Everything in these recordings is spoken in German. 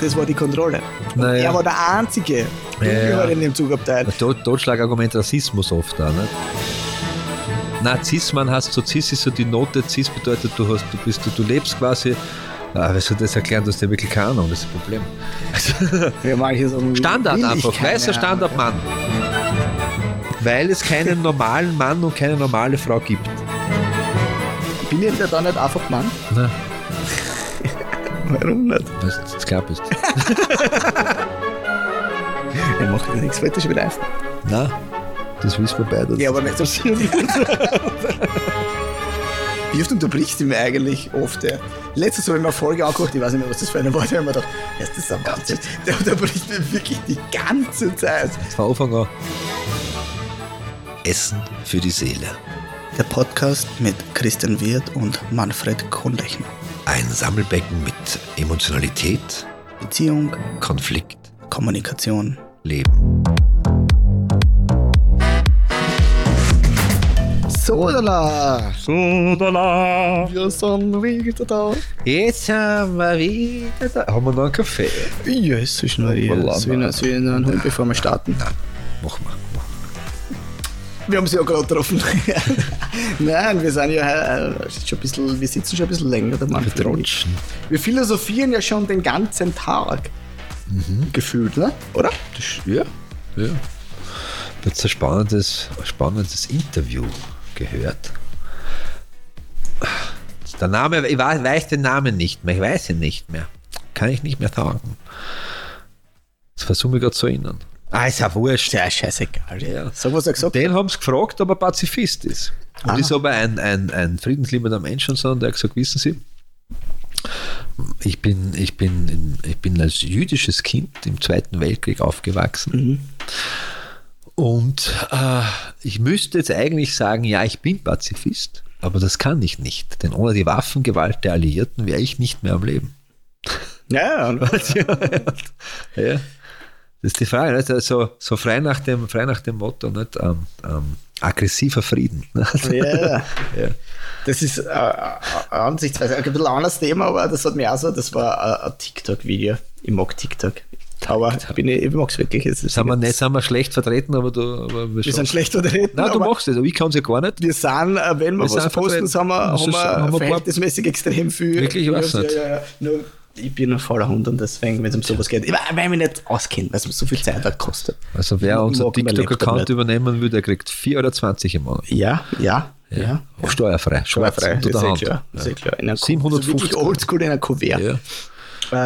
Das war die Kontrolle. Naja. Er war der einzige naja. in dem Zugabteil. Tot, Totschlagargument Rassismus oft da, ne? Na, Cis-Mann hast so Cis ist so die Note, Cis bedeutet, du hast, du bist, du, du lebst quasi. Ah, aber wer soll das erklären, du hast ja wirklich keine Ahnung, das ist ein Problem. Also, ja, Standard einfach, weißer Standardmann. Weil es keinen normalen Mann und keine normale Frau gibt. Bin ich da nicht einfach Mann? Nein. 100. Was, das glaube ich. Er macht ja nichts weiter schleifen. Nein, das wissen wir beide. Ja, aber nicht so Wie oft unterbricht ihn eigentlich oft? Ja. Letztes Mal habe ich mir eine Folge angeguckt, ich weiß nicht mehr, was das für eine war, da habe ich mir gedacht, das ist ein Wahnsinn. Der unterbricht mich wirklich die ganze Zeit. Das war Anfang an. Essen für die Seele. Der Podcast mit Christian Wirth und Manfred Kohnlechner. Ein Sammelbecken mit Emotionalität, Beziehung, Konflikt, Kommunikation. Leben. Sodala! Sodala. Wir sind wieder da. Jetzt sind wir wieder da. Haben wir noch einen Kaffee? Voilà. Das will ich will ich noch einen holen, bevor wir starten. Machen wir. Wir haben sie ja gerade getroffen. Nein, wir sind ja äh, schon ein bisschen, wir sitzen schon ein bisschen länger, der Manfred. ich. Trotschen. Wir philosophieren ja schon den ganzen Tag. Gefühlt, ne? Oder? Das, ja, ja. Jetzt ein spannendes, ein spannendes Interview gehört. Der Name, ich weiß, weiß den Namen nicht mehr, ich weiß ihn nicht mehr. Kann ich nicht mehr sagen. Das versuche ich gerade zu erinnern. Ah, ist ja wurscht. Ja, scheißegal. Ja. Ja. Sag, was er gesagt. Den haben sie gefragt, ob er Pazifist ist. Und Ah. ist aber ein, ein, ein friedensliebender Mensch und so. Und der hat gesagt, wissen Sie, ich bin, ich, bin in, ich bin als jüdisches Kind im Zweiten Weltkrieg aufgewachsen. Und äh, ich müsste jetzt eigentlich sagen, ja, ich bin Pazifist, aber das kann ich nicht. Denn ohne die Waffengewalt der Alliierten wäre ich nicht mehr am Leben. Ja, und, Ja. Das ist die Frage, nicht? Also, so frei nach dem, frei nach dem Motto, nicht? Ähm, ähm, aggressiver Frieden. ja. Ja. Das ist äh, äh, ansichtsweise ein bisschen anderes Thema, aber das hat mir auch so, das war äh, ein TikTok-Video. Ich mag TikTok. Aber ich, bin, ich mag es wirklich. Es Sind wir, nicht, sind wir schlecht vertreten, aber du. Aber wir sind schlecht vertreten. Nein, du machst es, aber ich kann es ja gar nicht. Wir sind, äh, wenn wir, Wir was posten, sind wir, haben wir, haben wir ein verhältnismäßig extrem viel. Wirklich? Ich weiß ja, nicht. Ja, ja. Nur, ich bin ein voller Hund und deswegen, wenn es um sowas geht, weil ich mich nicht auskenne, weil es mir so viel Zeit hat kostet. Also, wer Ich unser mag meinen Laptop TikTok-Account übernehmen will, der kriegt 4,20 Euro im Monat. Ja, ja, ja. Auch steuerfrei. Steuerfrei, Unter ist eh klar. Ist eh klar. In einer 750 so oldschool in einer Kuvert. Ja.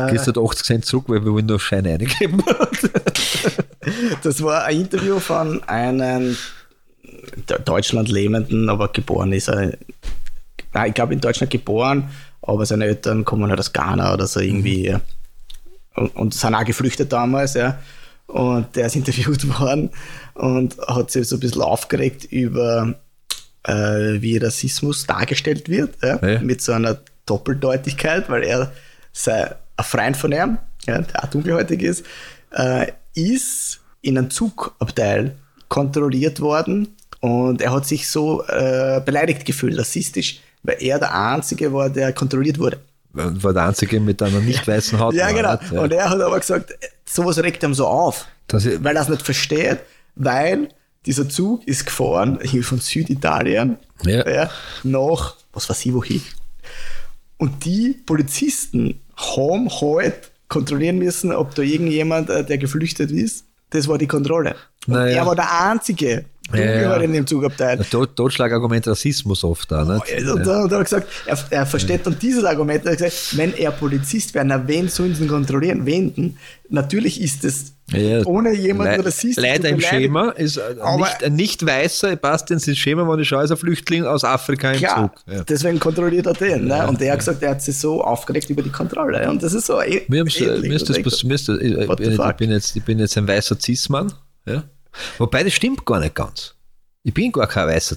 Äh, Gehst halt 80 Cent zurück, weil wir wollen noch Scheine eingeben. Das war ein Interview von einem De- Deutschland lebenden, aber geboren ist er. Nein, ich glaube in Deutschland geboren, aber seine Eltern kommen halt aus Ghana oder so irgendwie. Und, und sind auch geflüchtet damals, ja. Und der ist interviewt worden und hat sich so ein bisschen aufgeregt über, äh, wie Rassismus dargestellt wird, ja, Ja. mit so einer Doppeldeutigkeit, weil er sei ein Freund von ihm, ja, der auch dunkelhäutig ist, äh, ist in einem Zugabteil kontrolliert worden und er hat sich so äh, beleidigt gefühlt, rassistisch, weil er der Einzige war, der kontrolliert wurde. War der Einzige mit einer nicht weißen Haut. Ja, genau. Ja. Und er hat aber gesagt, sowas regt ihm so auf, ich- weil er es nicht versteht, weil dieser Zug ist gefahren hier von Süditalien Ja. nach, was weiß ich, wohin. Und die Polizisten haben halt kontrollieren müssen, ob da irgendjemand, äh, der geflüchtet ist, das war die Kontrolle. Naja. er war der Einzige, Ja, ja. in dem Zugabteil. Totschlagargument Rassismus oft da. Nicht? Und dann hat er gesagt, er, er versteht dann dieses Argument. Er hat gesagt, wenn er Polizist wäre, na, wen sollen sie kontrollieren? Wen denn? Natürlich ist es Ja, ohne jemanden Le- rassistisch Leider im. Schema ist ein Aber- nicht, ein nicht weißer, passt ins Schema, wenn ich schaue, ist ein Flüchtling aus Afrika im Klar, Zug. Ja. deswegen kontrolliert er den. Ne? Ja, und der ja. hat gesagt, er hat sich so aufgeregt über die Kontrolle. Und das ist so Mir, haben's- ähnlich. mir ist das, Und pass- mir ist das, ich, What the bin, ich, fuck? bin jetzt, ich bin jetzt ein weißer Cis-Mann. Ja? Wobei das stimmt gar nicht ganz. Ich bin gar kein weißer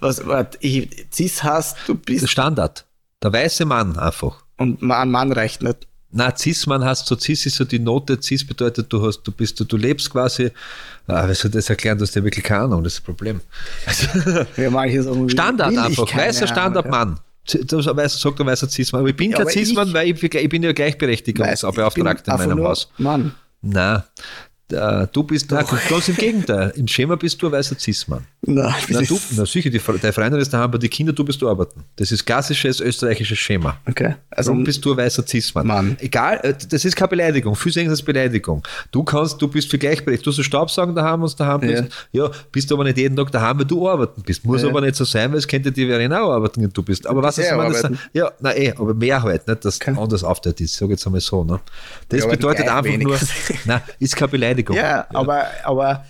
was, wart, ich, Cis hast, du bist ist Standard. Der weiße Mann einfach. und ein Mann reicht nicht. Na, Cis-Mann hast so, Cis ist so die Note, Cis bedeutet, du hast, du bist, du, du lebst quasi, ah, wie soll das erklären, du hast ja wirklich keine Ahnung, das ist das Problem. Also, Ja, Standard einfach, weißer Standardmann. Das weiß, sagt er weißer Cis-Mann. Aber ich bin Ja, kein Cis-Mann, weil ich, ich bin ja Gleichberechtigungsbeauftragter in meinem Haus. Mann. Nein. Äh, Du bist, nein, ganz im Gegenteil. Im Schema bist du ein weißer Cis-Mann. Nein, Na, du, na sicher, die, deine Freundin ist daheim, aber die Kinder, du bist du arbeiten. Das ist klassisches österreichisches Schema. Okay. Also, Darum bist du ein weißer Cis-Mann. Mann. Egal, äh, das ist keine Beleidigung. Viele sehen das als Beleidigung. Du kannst, du bist für gleichberechtigt. Du sollst Staubsaugen daheim, wenn du daheim bist. Ja. bist aber nicht jeden Tag daheim, weil du arbeiten bist. Muss Ja. aber nicht so sein, weil es könnte die Verena auch arbeiten, wenn du bist. Aber was ist ja das? Ja, na eh, aber mehr halt, nicht, dass Okay. anders aufteilt ist. Sag jetzt einmal so, ne? Das Ja, bedeutet einfach nur, na, ist keine Beleidigung. ja, aber, aber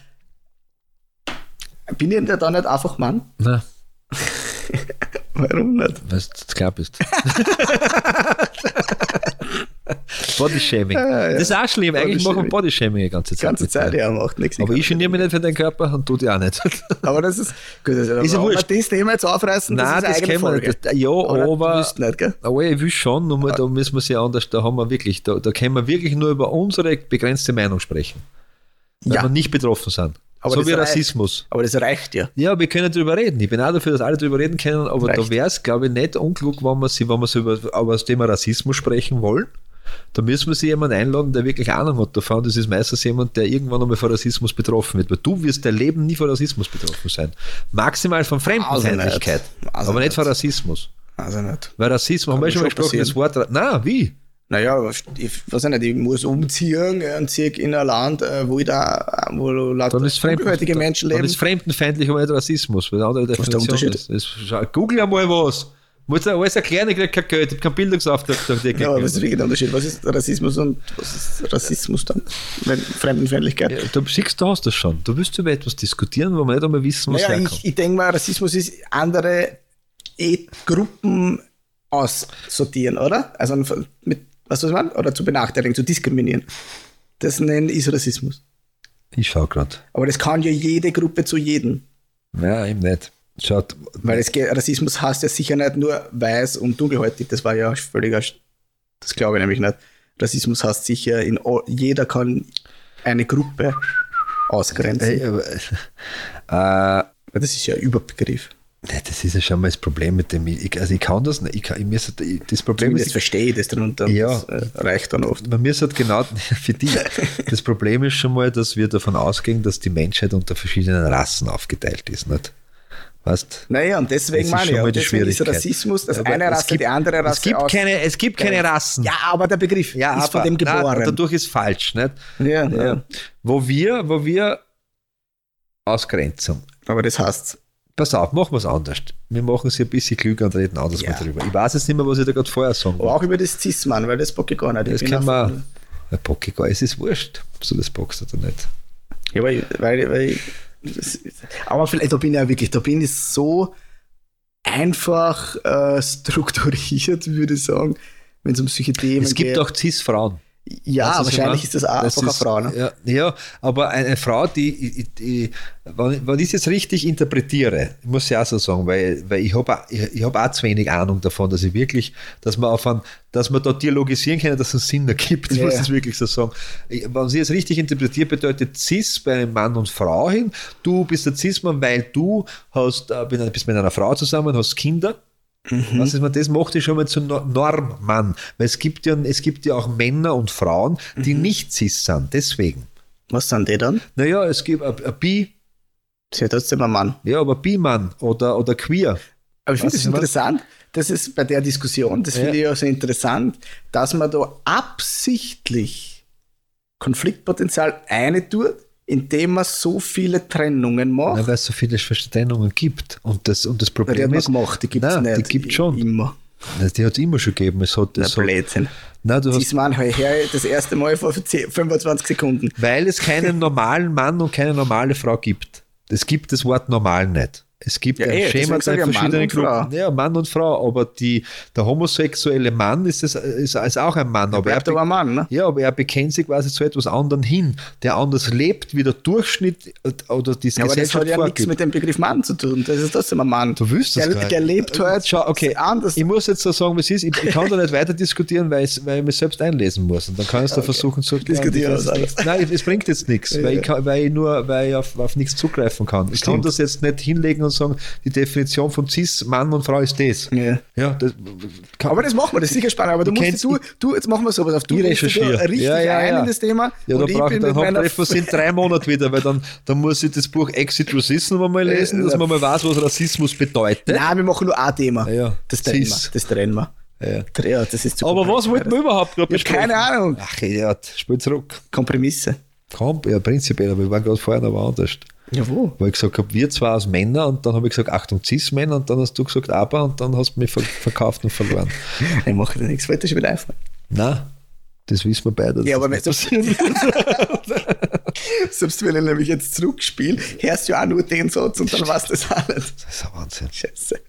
bin ich denn da nicht einfach Mann? Na, Warum nicht? weil du klar bist. Bodyshaming. Ja, ja. Das ist auch schlimm. Eigentlich machen wir Bodyshaming. Die ganze Zeit. ganze Zeit, ja, macht nichts. Aber ich geniere mich nicht für deinen Körper und du dir auch nicht. Aber das ist, gut, das ist, ja aber wurscht. das Thema jetzt aufreißen, Nein, das das, kennen wir nicht. Ja, aber. willst nicht? Aber ich will schon, nur mal, da müssen wir sie anders, da haben wir wirklich, da, da können wir wirklich nur über unsere begrenzte Meinung sprechen. Weil Ja. wir nicht betroffen sind. Aber so wie reicht. Rassismus. Aber das reicht ja. Ja, wir können darüber reden. Ich bin auch dafür, dass alle darüber reden können, aber da Reicht. wäre es, glaube ich, nicht unklug, wenn wir, sie, wenn wir so über, über das Thema Rassismus sprechen wollen. Da müssen wir sich jemanden einladen, der wirklich Ahnung hat davon. Das ist meistens jemand, der irgendwann einmal von Rassismus betroffen wird. Weil du wirst dein Leben nie von Rassismus betroffen sein. Maximal von Fremdenfeindlichkeit. nicht. Also aber nicht nicht. von Rassismus. Also nicht. Weil Rassismus, haben wir Kann schon mal gesprochen, das Wort. Na, wie? Naja, ich weiß nicht, ich muss umziehen und ziehe in ein Land, äh, wo ich da, wo lauter Dann ist, Fremden, ungehörige Menschen leben. ist fremdenfeindlich, nicht Rassismus. Weil andere ist der Unterschied? ist. Das Google einmal was. Muss dir alles erklären, ich krieg kein Geld, ich hab keinen Bildungsauftrag. Ja, aber was ist wirklich der Unterschied? Was ist Rassismus und was ist Rassismus dann? Wenn Fremdenfeindlichkeit? Ja, du siehst, du hast das schon. Du willst über etwas diskutieren, wo wir nicht einmal wissen, was naja, herkommt. ich, ich denke mal, Rassismus ist andere E- Gruppen aussortieren, oder? Also mit, was soll man? Oder zu benachteiligen, zu diskriminieren. Das nennen ist Rassismus. Ich schau gerade. Aber das kann ja jede Gruppe zu jedem. Ja, eben nicht. Schaut, Weil es geht, Rassismus heißt ja sicher nicht nur weiß und dunkelhäutig, das war ja völliger, das glaube ich nämlich nicht. Rassismus heißt sicher, in, jeder kann eine Gruppe ausgrenzen. Ey, aber, äh, das ist ja ein Überbegriff. Das ist ja schon mal das Problem mit dem. Ich, also ich kann das nicht. Ich kann, ich ich, das Problem ist, verstehe ich das darunter. und Ja. Das äh, reicht dann oft. man müsste halt genau für die. Das Problem ist schon mal, dass wir davon ausgehen, dass die Menschheit unter verschiedenen Rassen aufgeteilt ist. Nicht? Weißt Naja, und Das deswegen meine ich, die deswegen ist. Rassismus, dass Aber eine es Rasse gibt- die andere Rasse Es gibt aus- keine, es gibt keine Rassen. Ja, aber der Begriff Ja, ist von dem nein, geboren. dadurch ist falsch. Nicht? ja, Ja. ja. Wo wir, wo wir Ausgrenzung. Aber das heißt, Pass auf, machen wir es anders. Wir machen es ein bisschen klüger und reden anders Ja. mal drüber. Ich weiß jetzt nicht mehr, was ich da gerade vorher sagen aber auch über das Cis-Mann, weil das bocke ich gar nicht. Ich Das einfach- wir. Ja, Pokégo, es ist wurscht, ob du das boxst oder nicht. Ja, weil, weil, weil aber vielleicht, da bin ich ja wirklich, da bin ich so einfach äh, strukturiert, würde ich sagen, wenn es um solche Themen Es gibt geht. auch Cis-Frauen. Ja, ich wahrscheinlich meine? ist das auch einfach eine Frau. Ne? Ja, ja, aber eine Frau, die, die, wenn, wenn ich es jetzt richtig interpretiere, muss ich auch so sagen, weil, weil ich habe auch, ich, ich hab auch zu wenig Ahnung davon, dass ich wirklich, dass man auf ein, dass man da dialogisieren kann, dass es einen Sinn ergibt. Ich Ja, muss ja. das wirklich so sagen. Ich, wenn sie es richtig interpretiert, bedeutet Cis bei einem Mann und Frau hin. Du bist der Cis-Mann, weil du hast, äh, bist mit einer Frau zusammen, hast Kinder. Was ist man, das macht dich schon mal zu Nor- Normmann. Weil es gibt ja, es gibt ja auch Männer und Frauen, die nicht cis sind. Deswegen. Was sind die dann? Naja, es gibt ein, Bi, Das ist ja trotzdem ein Mann. ja, aber Bi-Mann oder, oder queer. Aber ich finde was? interessant, das ist bei der Diskussion, das Ja. finde ich ja so interessant, dass man da absichtlich Konfliktpotenzial eine tut, indem man so viele Trennungen Ja, macht. weil es so viele Verstellungen gibt. Und das, und das Weil die Problem hat man ist, gemacht, die gibt es Nein, nicht. die gibt schon. Immer. die hat es immer schon gegeben. Es hat, Na, es hat, Blödsinn. nein, du hast, Diesmal her das erste Mal vor 10 25 Sekunden. weil es keinen normalen Mann und keine normale Frau gibt. Es gibt das Wort normal nicht. Es gibt Ja, ein eh, Schema deswegen sag ich in ja verschiedenen. Gruppen. Ja, Mann und Frau, aber die, der homosexuelle Mann ist, das, ist, ist auch ein Mann. Aber er, aber ein Mann, ne? ja, aber er bekennt sich quasi zu etwas anderem hin, der anders lebt, wie der Durchschnitt oder die Ja, aber das Gesellschaft hat ja nichts vorgibt. mit dem Begriff Mann zu tun. Das ist trotzdem ein Mann. Du wüsstest der, gar nicht. der lebt halt Schau, okay, anders. ich muss jetzt so sagen, wie es ist. Ich, ich kann da nicht weiter diskutieren, weil, es, weil ich mich selbst einlesen muss. Und dann kann ich da versuchen zu Diskutieren Ja. Nein, es bringt jetzt nichts, weil, ich, kann, weil ich nur weil ich auf, auf nichts zugreifen kann. Ich kann das jetzt nicht hinlegen und und sagen, die Definition von Cis, Mann und Frau ist das. Ja. Ja, das kann, Aber das machen wir, das ist sicher spannend. Aber du musst kennst- du, du, jetzt machen wir sowas auf. Du da richtig Ja, ja, ein ja. in das Thema. Ja, und da ich brauche bin ich, mit dann uns in drei Monaten wieder, weil dann, dann muss ich das Buch Exit Racism mal lesen, dass man mal weiß, was Rassismus bedeutet. Nein, wir machen nur ein Thema. Ja. Das trennen wir. Das trennen wir. Ja. Ja, das ist Aber was wollten wir überhaupt gerade hab keine Ahnung. Ach, Idiot, spiel zurück. Kompromisse. Komm, ja, prinzipiell, aber wir waren gerade vorhin aber anders. Ja, wo? Weil ich gesagt habe, wir zwei als Männer und dann habe ich gesagt, Achtung, Cis-Männer und dann hast du gesagt, aber und dann hast du mich ver verkauft und verloren. Ich mache dir nichts. Wollte schon wieder einfallen. Nein, das wissen wir beide. Ja, aber nicht selbst wenn ich nämlich jetzt zurückspiele, hörst du ja auch nur den Satz und dann weißt du das auch nicht. Das ist ein Wahnsinn. Scheiße.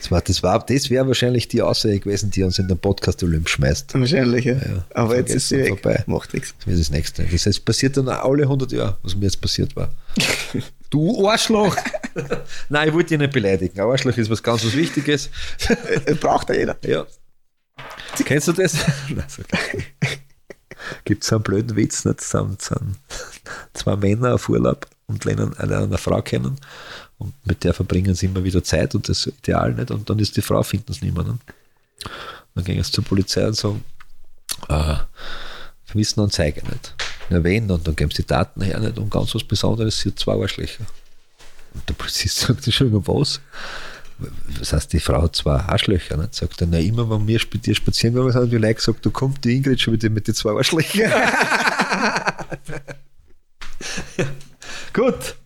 Das, war, das, war, das wäre wahrscheinlich die Aussage gewesen, die uns in den Podcast Olymp schmeißt. Wahrscheinlich, ja. Ja, Aber jetzt ist sie weg. vorbei. Macht nichts. Das wäre das Nächste. Das heißt, passiert dann alle 100 Jahre, was mir jetzt passiert war. Du Arschloch! Nein, ich wollte dich nicht beleidigen. Arschloch ist was ganz was Wichtiges. Äh, Braucht ja jeder. Ja. Kennst du das? Nein, so Gibt es einen blöden Witz, nicht? Sind, sind zwei Männer auf Urlaub und lernen eine, eine Frau kennen und mit der verbringen sie immer wieder Zeit und das ist ideal nicht. Und dann ist die Frau, finden sie niemanden. Dann gehen sie zur Polizei und sagen, äh, vermissen Anzeige nicht. Na wen? Und dann geben sie die Daten her nicht und ganz was Besonderes, sie hat zwei Arschlöcher. Und der Polizist sagt, Entschuldigung, was? Das heißt, die Frau hat zwei Arschlöcher. Nicht? Sagt er, na, immer wenn wir mit dir spazieren gegangen sind, haben die Leute gesagt, da kommt die Ingrid schon wieder mit den zwei Arschlöchern. Gut.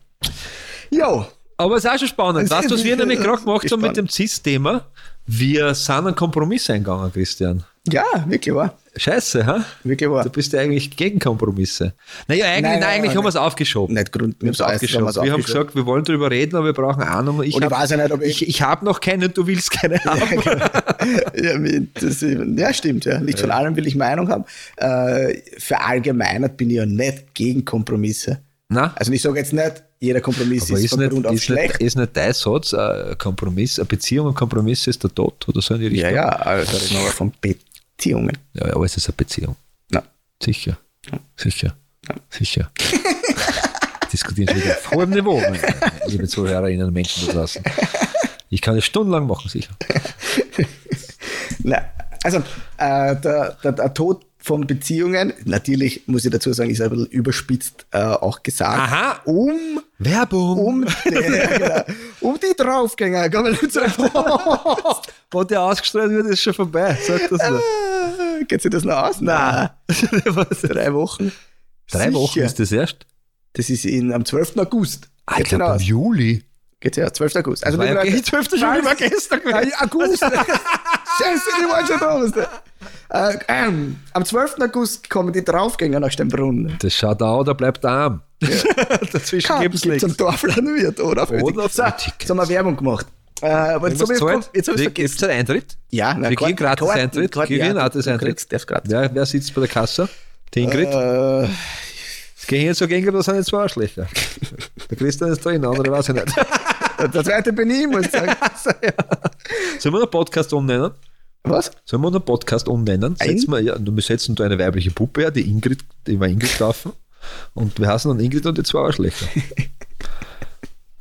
Jo. Aber es ist auch schon spannend. Weißt du, was wir nämlich gerade gemacht haben mit dem CIS-Thema? Wir sind einen Kompromiss eingegangen, Christian. Ja, wirklich wahr. Scheiße, ha? Wirklich wahr. Du bist ja eigentlich gegen Kompromisse. Naja, eigentlich, Nein, eigentlich nein. haben wir es aufgeschoben. Nicht Grund. Wir haben es aufgeschoben. Wir haben gesagt, wir wollen darüber reden, aber wir brauchen Ahnung. Ich, Und ich hab- weiß ja nicht, ob ich- ich, ich habe noch keine, du willst keine haben. ja, mit- das, ja, stimmt, ja. Nicht von allem will ich Meinung haben. Äh, verallgemeinert bin ich ja nicht gegen Kompromisse. Na? Also ich sage jetzt nicht, jeder Kompromiss Aber ist, ist nicht, ist, schlecht. nicht, ist nicht dein Satz, äh, ein Kompromiss, eine Beziehung und Kompromiss ist der Tod oder so in die Richtung? ja, ja, also da reden wir aber von Beziehungen. Ja, ja, alles ist eine Beziehung. Na, Sicher. Sicher. Sicher. Diskutieren schon wieder auf hohem Niveau, meine liebe Zuhörerinnen und Menschen da draußen. Ich kann es stundenlang machen, sicher. na, also äh, der, der, der Tod von Beziehungen, natürlich muss ich dazu sagen, ist ein bisschen überspitzt äh, auch gesagt, Aha. um Werbung! um, die, genau, um die Draufgänger. Wo der ausgestrahlt wird, ist schon vorbei. Sag das nur. Äh, Geht sich das noch aus? Nein. Drei Wochen. Drei Wochen Sicher. ist das erst? Das ist in, am 12. August. Ah, ich glaube im? Juli. Geht's ja, 12. August. Also War ja Leute, okay, 12. Juli war gestern Ja, ja, August. Scheiße, die waren schon da. Äh, ähm, am 12. August kommen die Draufgänger nach Steinbrunn. Das schaut da da bleibt arm. Dazwischen Karten gibt es nichts. Dorflandwirt oder auf Oder auf So, jetzt haben wir Werbung gemacht. Äh, aber jetzt habe ich, zahlt? jetzt hab vergessen. Gibt's einen Eintritt? Ja, na, Wir gehen gratis Eintritt. Wir gehen ja, gratis Eintritt. Wer, wer sitzt bei der Kasse? Die Ingrid? Äh, Geh hin so gegen, das sind jetzt zwei Arschlöcher. Der Christian ist drin, der andere weiß ich nicht. der zweite bin ich, muss ich sagen. Sollen wir einen Podcast umnennen? Was? Sollen wir einen Podcast umnennen? Setzen wir, ja, wir setzen da eine weibliche Puppe her, die Ingrid, die war Ingrid gelaufen. Und wir heißen dann Ingrid und die zwei Arschlöcher.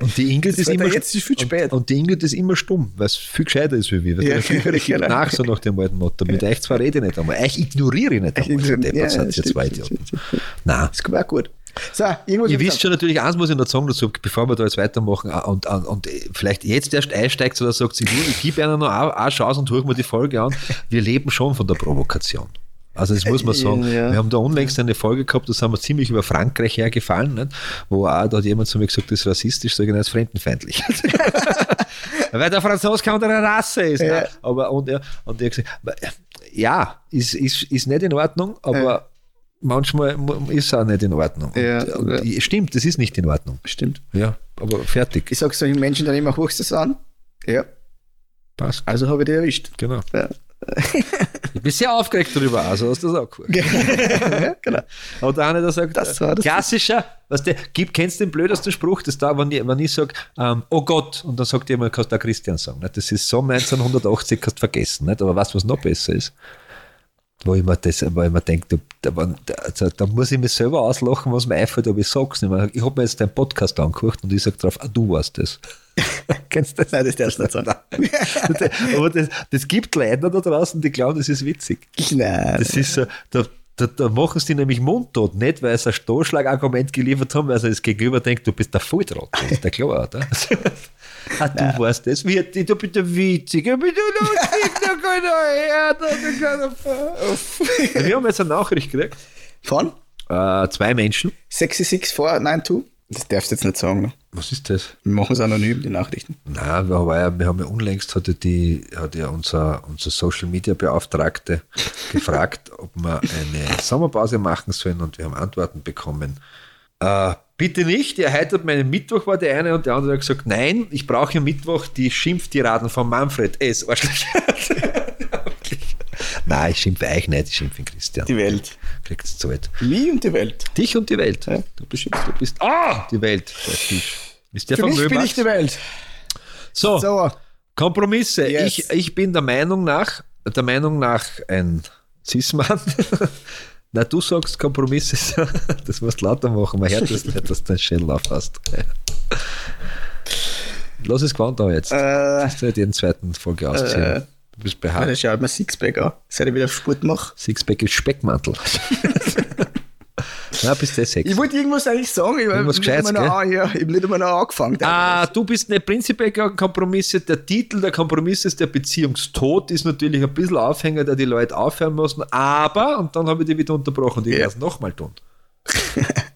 Und die Ingrid ist immer ja jetzt viel zu spät. Und, und die Ingrid ist immer stumm, weil es viel gescheiter ist wie wir. Ja, Ja, viel genau. nach so nach dem alten Motto. Mit euch zwar rede ich nicht einmal. Euch ignoriere ich nicht einmal. So deppert Ja, ihr stimmt, zwei Idioten. Nein. Das kommt auch gut. So, Ihr ich wisst schon natürlich, eins muss ich noch sagen dazu, bevor wir da jetzt weitermachen ah, und, und, und vielleicht jetzt erst einsteigt oder sagt, sie, du, ich gebe einer noch eine eine Chance und höre mir die Folge an. Wir leben schon von der Provokation. Also das muss man sagen. Ja. Wir haben da unlängst eine Folge gehabt, da sind wir ziemlich über Frankreich hergefallen, nicht? wo auch, da hat jemand zu mir gesagt, das ist rassistisch, sage ich, das ist fremdenfeindlich. Weil der Franzose keine andere Rasse ist. Ja. Ne? Aber, und, ja, und der hat gesagt, ja, ist, ist, ist nicht in Ordnung, aber Ja. manchmal ist es auch nicht in Ordnung. Ja, und, und, Stimmt, das ist nicht in Ordnung. Stimmt. Ja, aber fertig. Ich sage solchen Menschen dann immer, hochst du es an? Ja, Passt. also habe ich dich erwischt. Genau. Ja. Ich bin sehr aufgeregt darüber, also hast du das auch gehört. ja, genau. Aber der eine, der sagt, Das war das- klassischer, was der, gibt, kennst du den blödesten Spruch, das da, wenn ich, wenn ich sage, ähm, oh Gott, und dann sagt jemand, kannst du auch Christian sagen. Nicht? Das ist so 1980, kannst du vergessen, nicht? aber weißt du, was noch besser ist? wo ich mir das, wo ich mir denke, da, da, also, da muss ich mich selber auslachen, was mir einfällt, aber ich sag's nicht mehr. Ich habe mir jetzt deinen Podcast angehört und ich sage drauf, ah, du warst das. Kennst du das? Nein, das darfst du nicht sagen. aber das, das gibt Leute da draußen, die glauben, das ist witzig. Nein. Das ist so, da, da, da machen sie nämlich mundtot, nicht weil sie ein Stoßschlagargument geliefert haben, weil sie das Gegenüber denkt, du bist der Volltrottel. Das ist der klar, oder? Ah, du Nein. warst das. Wie, du bist der Witzige, du bist lustig, da kann er her, da kann Wir haben jetzt eine Nachricht gekriegt. Von? Äh, zwei Menschen. 66492? Das darfst du jetzt nicht sagen. Ne? Was ist das? Wir machen es anonym, die Nachrichten. Nein, wir haben ja, wir haben ja unlängst hatte die, hat ja unser, unser Social Media Beauftragte gefragt, ob wir eine Sommerpause machen sollen und wir haben Antworten bekommen. Äh, bitte nicht, ihr heitert meinen Mittwoch, war der eine und der andere hat gesagt, nein, ich brauche Mittwoch die Schimpftiraden von Manfred S. Nein, ich schimpfe euch nicht, ich schimpfe Christian. Die Welt. Kriegt es zu weit. Mich und die Welt. Dich und die Welt. Ja. Du beschimpfst, du bist ah, die Welt. Ist der Für mich bin ich die Welt. So, so. Kompromisse. Yes. Ich, ich bin der Meinung nach, der Meinung nach ein Cis-Mann. Na, du sagst Kompromisse, das musst du lauter machen, man hört das nicht, dass du den Schädel aufhast. Lass es gewandt da jetzt. Äh, das ist halt jeden zweiten Folge ausziehen. Äh, Du bist behaart. Ja, schaut mir Sixpack an. Seit ich wieder Sport mache. Sixpack ist Speckmantel. Na, bist du sexy. Ich wollte irgendwas eigentlich sagen. Ich habe nicht, ja, hab nicht einmal angefangen. Ah, du bist nicht prinzipiell gegen Kompromisse. Der Titel der Kompromiss ist der Beziehungstod. Ist natürlich ein bisschen Aufhänger, der die Leute aufhören müssen. Aber, und dann habe ich dich wieder unterbrochen und ich ja. werde es nochmal tun.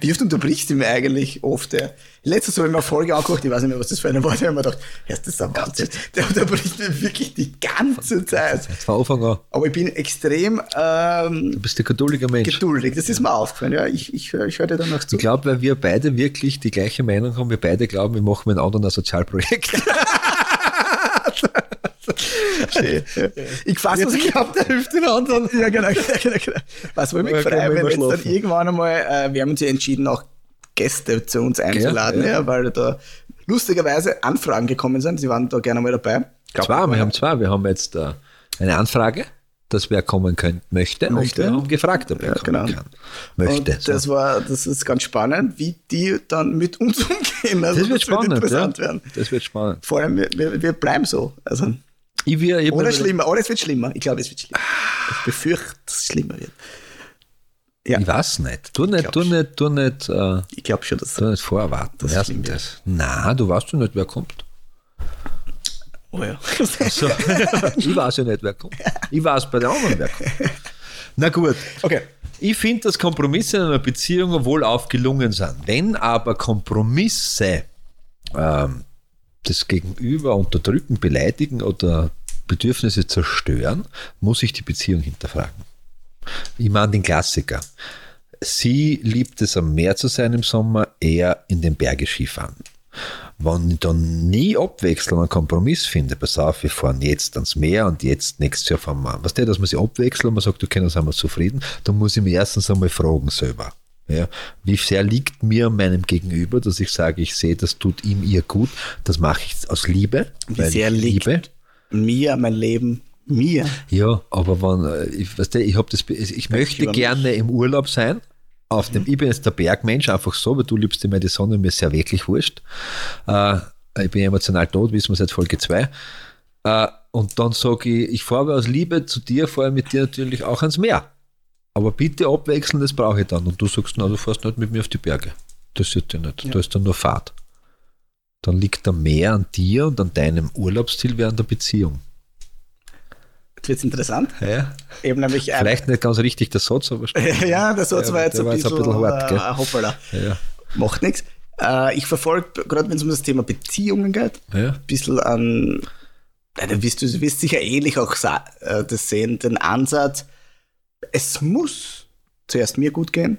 Wie oft unterbrichst du mich eigentlich oft? Ja? Letztes Mal habe ich mir eine Folge angeguckt, ich weiß nicht mehr, was das für eine war, da habe ich mir gedacht, ja, das ist ein Wahnsinn. Der unterbricht mich wirklich die ganze Zeit. Von Anfang an. Aber ich bin extrem. Ähm, du bist ein geduldiger Mensch. Geduldig, das ist mir aufgefallen. Ja, ich, ich, ich höre dir dann noch zu. Ich glaube, weil wir beide wirklich die gleiche Meinung haben, wir beide glauben, wir machen mit einem anderen ein Sozialprojekt. Ich fasse, was ich glaube, der hilft den anderen. Ja, genau, genau, genau. genau. Was wollen wir freuen, wenn jetzt dann irgendwann einmal, äh, wir haben uns ja entschieden, auch Gäste zu uns einzuladen, ja, ja. ja weil da lustigerweise Anfragen gekommen sind. Sie waren da gerne mal dabei. Glaub, zwei, wir haben zwei. Wir haben jetzt uh, eine Anfrage, dass wer kommen könnte, möchte, möchte. und wir haben gefragt, ob er ja, kommen genau. kann. Möchte. Und das war, das ist ganz spannend, wie die dann mit uns umgehen. Also, das wird das spannend, wird interessant werden. Das wird spannend. Vor allem, wir, wir bleiben so. Also, ich will, ich oder schlimmer, oder es wird schlimmer. Ich glaube, es wird schlimmer. Ich befürchte, dass es schlimmer wird. Ja. Ich weiß nicht. Tu nicht, tu nicht, tu nicht. Äh, ich glaube schon, dass du nicht vorwarten. Das ist das. Nein, du weißt doch nicht, wer kommt. Oh ja. Also, ich weiß ja nicht, wer kommt. Ich weiß bei den anderen, wer kommt. Na gut. Okay. Ich finde, dass Kompromisse in einer Beziehung wohl aufgelungen sind. Wenn aber Kompromisse ähm, das Gegenüber unterdrücken, beleidigen oder Bedürfnisse zerstören, muss ich die Beziehung hinterfragen. Ich meine den Klassiker. Sie liebt es am Meer zu sein im Sommer, er in den Berge Skifahren. Wenn ich dann nie abwechseln einen Kompromiss finde, pass auf, wir fahren jetzt ans Meer und jetzt nächstes Jahr fahren wir. Was der, dass man sich abwechseln und man sagt, okay, dann sind wir zufrieden, dann muss ich mich erstens einmal fragen selber. Ja, wie sehr liegt mir meinem Gegenüber, dass ich sage, ich sehe, das tut ihm ihr gut, das mache ich aus Liebe. Wie sehr liegt liebe. mir mein Leben mir? Ja, aber wenn, äh, ich, weißt du, ich, das, ich möchte gerne im Urlaub sein. Auf dem, mhm. Ich bin jetzt der Bergmensch, einfach so, weil du liebst immer die Sonne, mir ist ja wirklich wurscht. Äh, ich bin emotional tot, wissen wir seit Folge 2. Äh, und dann sage ich, ich fahre aus Liebe zu dir, fahre mit dir natürlich auch ans Meer. Aber bitte abwechseln, das brauche ich dann. Und du sagst, na, du fährst nicht mit mir auf die Berge. Das ist ja nicht. Ja. Da ist dann nur Fahrt. Dann liegt da mehr an dir und an deinem Urlaubsziel wie an der Beziehung. Jetzt wird es interessant. Ja. Eben nämlich Vielleicht nicht ganz richtig der Satz, aber Ja, der Satz ja, war jetzt ein, bisschen, ein bisschen hart. Äh, hoppala. Ja. Macht nichts. Äh, ich verfolge, gerade wenn es um das Thema Beziehungen geht, ja. ein bisschen an, äh, du wirst, du wirst sicher ähnlich auch äh, das sehen, den Ansatz, es muss zuerst mir gut gehen,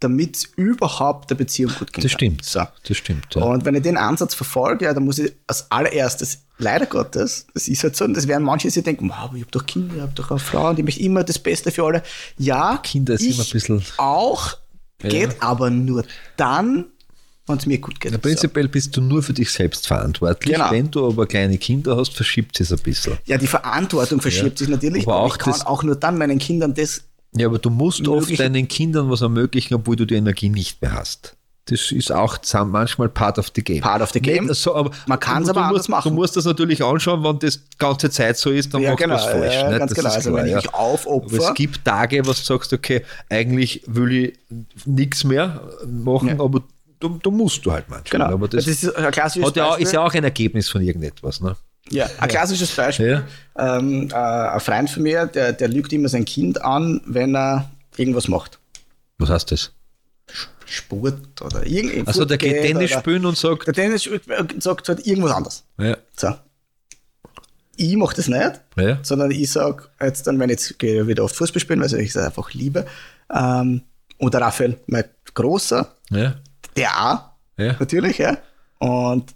damit es überhaupt der Beziehung gut geht. Das stimmt. So. Das stimmt. Ja. Und wenn ich den Ansatz verfolge, ja, dann muss ich als allererstes, leider Gottes, das ist halt so, und das werden manche die denken, wow, ich habe doch Kinder, ich habe doch eine Frau und ich möchte immer das Beste für alle. Ja, Kinder ist immer ein bisschen. Auch, geht ja. aber nur dann, wenn es mir gut geht. Ja, prinzipiell bist du nur für dich selbst verantwortlich. Genau. Wenn du aber kleine Kinder hast, verschiebt es ein bisschen. Ja, die Verantwortung verschiebt sich natürlich, Aber aber auch ich kann auch nur dann meinen Kindern das Ja, aber du musst oft deinen Kindern was ermöglichen, obwohl du die Energie nicht mehr hast. Das ist auch manchmal part of the game. Part of the game. So, aber Man kann's du, aber du anders musst, machen. Du musst das natürlich anschauen, wenn das die ganze Zeit so ist, dann Ja, machst du genau, was falsch. ja, nicht? ganz Das genau. Also klar, wenn ich mich aufopfer- Aber es gibt Tage, wo du sagst, okay, eigentlich will ich nichts mehr machen, Ja. aber du, du musst du halt manchmal. Genau. Aber das, ist ein klassisches hat ja, ist ja auch ein Ergebnis von irgendetwas. Ne? Ja, ein klassisches Beispiel. Ja. Ähm, äh, ein Freund von mir, der, der lügt immer sein Kind an, wenn er irgendwas macht. Was heißt das? Sport oder irgendwas. Also der geht Tennis spielen und sagt, Der Tennis spielt- sagt halt irgendwas anderes. ja, So. Ich mache das nicht, ja, sondern ich sage jetzt dann, wenn ich jetzt gehe wieder oft Fußball spielen, weil ich es einfach liebe. Ähm, oder Raphael, mein Großer, ja, der auch, ja. natürlich, ja. Und